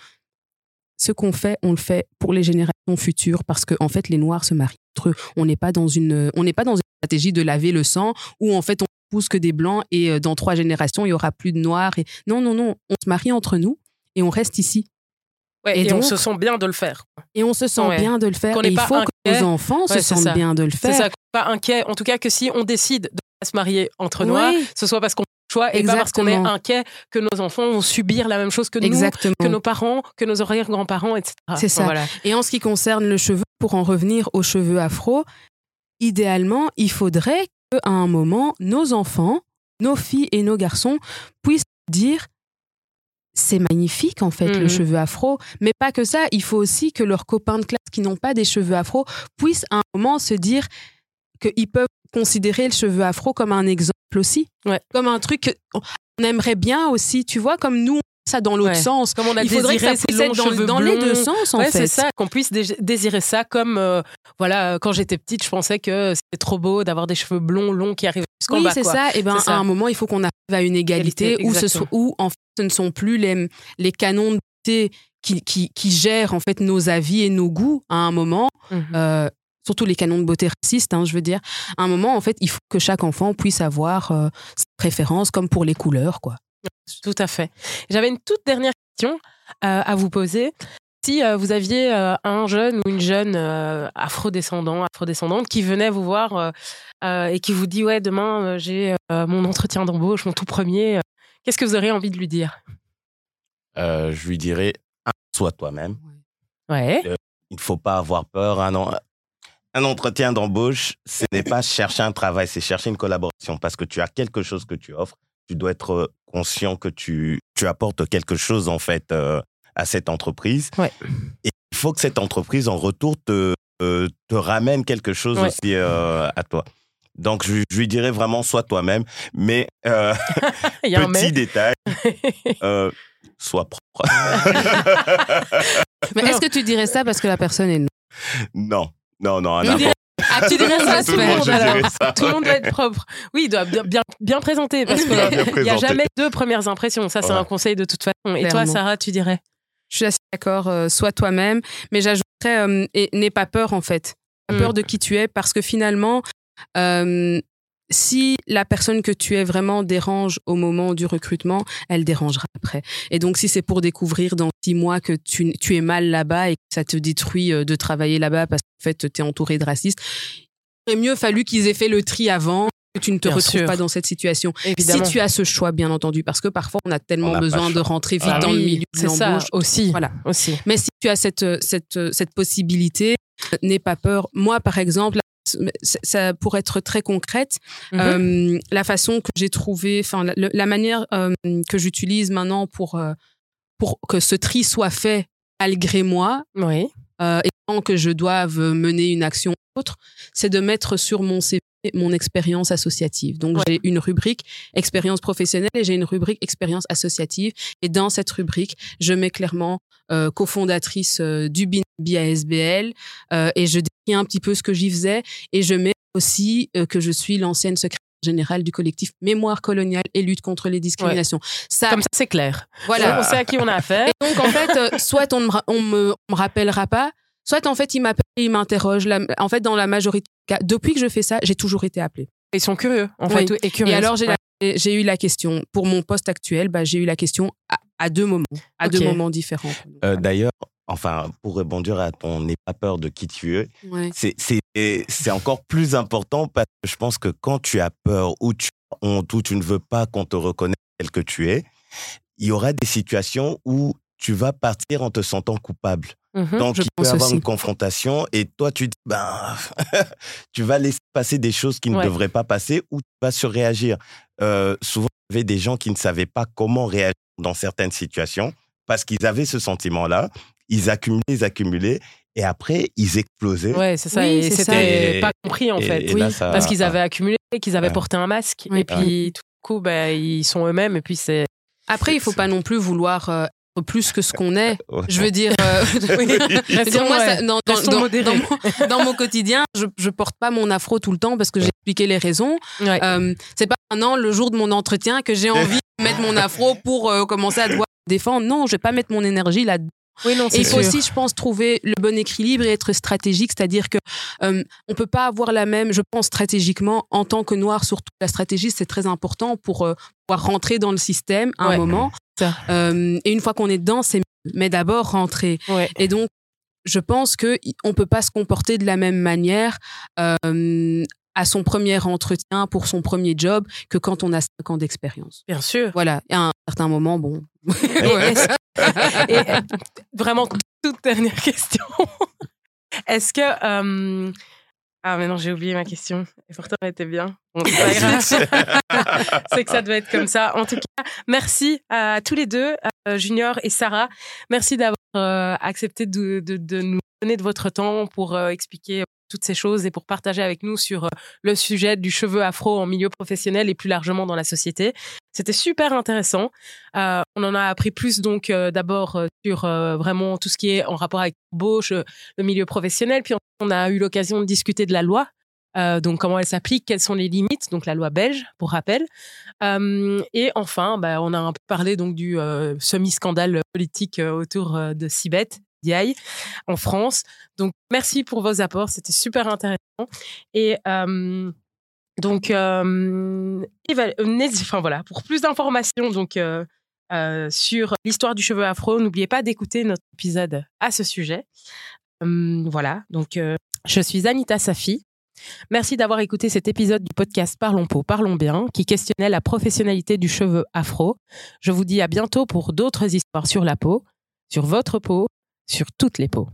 S2: ce qu'on fait, on le fait pour les générations futures parce qu'en en fait, les Noirs se marient. On n'est pas dans une, on n'est pas dans une stratégie de laver le sang où en fait on pousse que des blancs et euh, dans trois générations il y aura plus de Noirs. Et non, non, non, on se marie entre nous et on reste ici
S1: Ouais,
S2: Et
S1: et, on
S2: donc-
S1: se sent bien de le faire.
S2: et on se sent
S1: Ouais.
S2: bien de le faire. Et il faut que nos enfants
S1: Ouais,
S2: se
S1: c'est
S2: sentent
S1: ça.
S2: bien de le
S1: C'est
S2: faire.
S1: ça, pas inquiet. En tout cas, que si on décide de pas se marier entre noirs, ce soit parce qu'on choix et pas parce qu'on est
S2: Exactement.
S1: inquiet que nos enfants vont subir la même chose que nous,
S2: Exactement.
S1: que nos parents, que nos arrière-grands-parents, etc.
S2: C'est ça.
S1: Voilà.
S2: Et en ce qui concerne le cheveu, pour en revenir aux cheveux afro, idéalement, il faudrait qu'à un moment, nos enfants, nos filles et nos garçons puissent dire c'est magnifique en fait le
S1: Mhm.
S2: cheveu afro, mais pas que ça, il faut aussi que leurs copains de classe qui n'ont pas des cheveux afro puissent à un moment se dire qu'ils peuvent considérer le cheveu afro comme un exemple aussi,
S1: Ouais.
S2: comme un truc qu'on aimerait bien aussi, tu vois, comme nous ça dans l'autre
S1: Ouais.
S2: sens.
S1: Comme on a
S2: il faudrait que ça puisse être dans, les deux sens en
S1: ouais,
S2: fait.
S1: c'est ça, qu'on puisse dé- désirer ça comme, euh, voilà, quand j'étais petite, je pensais que c'était trop beau d'avoir des cheveux blonds, longs qui arrivent jusqu'en
S2: Oui, c'est ça. Et ben,
S1: C'est ça.
S2: à un moment, il faut qu'on arrive à une égalité
S1: Égalité,
S2: où, ce soit, où en fait, ce ne sont plus les, les canons de beauté qui, qui, qui gèrent en fait nos avis et nos goûts à un moment.
S1: Mhm.
S2: euh, surtout les canons de beauté racistes, hein, je veux dire. À un moment, en fait, il faut que chaque enfant puisse avoir euh, ses préférences, comme pour les couleurs, quoi.
S1: Tout à fait. J'avais une toute dernière question euh, à vous poser. Si euh, vous aviez euh, un jeune ou une jeune euh, afrodescendant, afrodescendante qui venait vous voir euh, euh, et qui vous dit ouais demain euh, j'ai euh, mon entretien d'embauche, mon tout premier, euh, qu'est-ce que vous auriez envie de lui dire?
S3: Euh, je lui dirais, un, sois toi-même.
S1: Ouais.
S3: Il ne faut pas avoir peur. Un, en- un entretien d'embauche, ce n'est pas chercher un travail, c'est chercher une collaboration parce que tu as quelque chose que tu offres. Tu dois être euh, conscient que tu, tu apportes quelque chose en fait euh, à cette entreprise.
S1: Ouais.
S3: Et il faut que cette entreprise en retour te, euh, te ramène quelque chose
S1: Ouais.
S3: aussi euh, à toi. Donc, je, je lui dirais vraiment, sois toi-même. Mais, euh, [laughs]
S1: Il y a un
S3: petit
S1: mais.
S3: détail, [laughs] euh, sois propre. [laughs]
S2: Mais est-ce que tu dirais ça parce que la personne est non
S3: non, non, non.
S2: Tu
S3: n'importe-
S2: Ah, tu dirais ça,
S1: tout
S3: tout
S1: le monde, alors.
S3: ça.
S1: Tout le monde doit être propre. Oui, il doit bien, bien, bien présenter parce qu'il n'y a jamais deux premières impressions. Ça, c'est
S3: Ouais.
S1: un conseil de toute façon. Et toi. Sarah, tu dirais?
S2: Je suis assez d'accord, euh, sois toi-même, mais j'ajouterais, euh, et n'aie pas peur en fait. Pas
S1: Mm.
S2: peur de qui tu es parce que finalement, euh, si la personne que tu es vraiment dérange au moment du recrutement, elle dérangera après. Et donc, si c'est pour découvrir dans six mois que tu, tu es mal là-bas et que ça te détruit euh, de travailler là-bas parce qu'en fait, tu es entouré de racistes, il aurait mieux fallu qu'ils aient fait le tri avant que tu ne te
S1: Bien
S2: retrouves
S1: sûr.
S2: pas dans cette situation.
S1: Évidemment.
S2: Si tu as ce choix, bien entendu, parce que parfois, on a tellement besoin de rentrer vite
S1: Ah
S2: dans le milieu de
S1: c'est ça
S2: l'embauche.
S1: aussi.
S2: Voilà.
S1: Aussi.
S2: Mais si tu as cette, cette, cette possibilité, n'aie pas peur. Moi, par exemple, ça- pour être très concrète,
S1: Mhm.
S2: euh, la façon que j'ai trouvé, enfin la, manière euh, que j'utilise maintenant pour euh, pour que ce tri soit fait malgré moi
S1: oui.
S2: euh, et sans que je doive mener une action ou autre, c'est de mettre sur mon CV mon expérience associative. Donc
S1: Ouais.
S2: j'ai une rubrique expérience professionnelle et j'ai une rubrique expérience associative. Et dans cette rubrique, je mets clairement euh, cofondatrice euh, du BNB ASBL euh, et je décris un petit peu ce que j'y faisais et je mets aussi euh, que je suis l'ancienne secrétaire générale du collectif Mémoire coloniale et lutte contre les discriminations. Ça,
S1: Comme ça, c'est clair.
S2: voilà.
S1: On sait à qui on a affaire.
S2: Et donc, en fait, [laughs] soit on ne me, ra- on me, on me rappellera pas, soit en fait, il m'appelle et il m'interroge. En fait, dans la majorité des cas, depuis que je fais ça, j'ai toujours été appelée.
S1: Ils sont curieux, en
S2: Oui.
S1: fait. Et, curieux.
S2: Et alors, j'ai la- j'ai eu la question, pour mon poste actuel, bah, j'ai eu la question à, à deux moments, à deux moments différents.
S3: Euh, D'ailleurs, enfin, pour rebondir à ton n'aie pas peur de qui tu es,
S2: Ouais.
S3: c'est c'est- c'est encore plus important parce que je pense que quand tu as peur ou tu as honte ou tu ne veux pas qu'on te reconnaisse tel que tu es, il y aura des situations où tu vas partir en te sentant coupable.
S1: Mhm.
S3: Donc, il peut y avoir
S2: aussi.
S3: une confrontation et toi, tu dis, ben, [laughs] tu vas laisser passer des choses qui ne
S1: Ouais.
S3: devraient pas passer ou tu vas surréagir. Euh, souvent, il y avait des gens qui ne savaient pas comment réagir dans certaines situations parce qu'ils avaient ce sentiment-là. Ils accumulaient, ils accumulaient et après, ils explosaient.
S1: Ouais, c'est ça.
S2: Oui,
S1: et
S2: c'est ça.
S1: c'était pas compris, en
S3: Et-
S1: fait.
S3: et
S2: Oui.
S3: là, ça-
S1: Parce qu'ils avaient accumulé, qu'ils avaient porté un masque.
S2: Oui.
S1: Et puis, tout coup, bah, ils sont eux-mêmes. Et puis, c'est.
S2: Après, il faut pas non plus vouloir euh, plus que ce qu'on est. [laughs]
S3: Ouais.
S2: Je veux dire, euh, [laughs] oui. Je veux dire, moi, ça- dans, mon, dans mon quotidien, je, je porte pas mon afro tout le temps parce que j'ai expliqué les raisons.
S1: Ouais.
S2: Euh, c'est pas maintenant le jour de mon entretien que j'ai envie de mettre mon afro pour euh, commencer à devoir défendre. Non, je vais pas mettre mon énergie là.
S1: oui, non,
S2: Et il faut
S1: sûr.
S2: aussi, je pense, trouver le bon équilibre et être stratégique, c'est-à-dire que euh, on peut pas avoir la même, je pense stratégiquement en tant que noir. Surtout la stratégie, c'est très important pour euh, pouvoir rentrer dans le système à
S1: Ouais.
S2: un moment. Euh, et une fois qu'on est dedans, c'est mais d'abord rentrer.
S1: Ouais.
S2: Et donc, je pense que on peut pas se comporter de la même manière euh, à son premier entretien pour son premier job que quand on a cinq ans d'expérience.
S1: Bien sûr.
S2: Voilà. Et à un certain moment, bon. [laughs] [laughs]
S1: Et euh, vraiment, toute dernière question. [laughs] Est-ce que. euh, Ah, mais non, j'ai oublié ma question. Et pourtant, elle était bien. Bon, c'est pas grave. [laughs] c'est que ça doit être comme ça. En tout cas, merci à tous les deux, euh, Junior et Sarah. Merci d'avoir euh, accepté de, de- de nous donner de votre temps pour euh, expliquer toutes ces choses et pour partager avec nous sur euh, le sujet du cheveu afro en milieu professionnel et plus largement dans la société. C'était super intéressant. Euh, on en a appris plus donc euh, d'abord sur vraiment tout ce qui est en rapport avec l'embauche, le milieu professionnel, puis on a eu l'occasion de discuter de la loi. Donc comment elle s'applique, quelles sont les limites, donc la loi belge pour rappel. Et enfin, bah, on a un peu parlé donc du semi-scandale politique autour de Sibet, En France. Donc merci pour vos apports, c'était super intéressant. Et euh, donc, euh, euh, enfin voilà, pour plus d'informations donc sur l'histoire du cheveu afro, n'oubliez pas d'écouter notre épisode à ce sujet. Voilà, donc je suis Anita Safi. Merci d'avoir écouté cet épisode du podcast Parlons Peau, Parlons Bien, qui questionnait la professionnalité du cheveu afro. Je vous dis à bientôt pour d'autres histoires sur la peau, sur votre peau, sur toutes les peaux.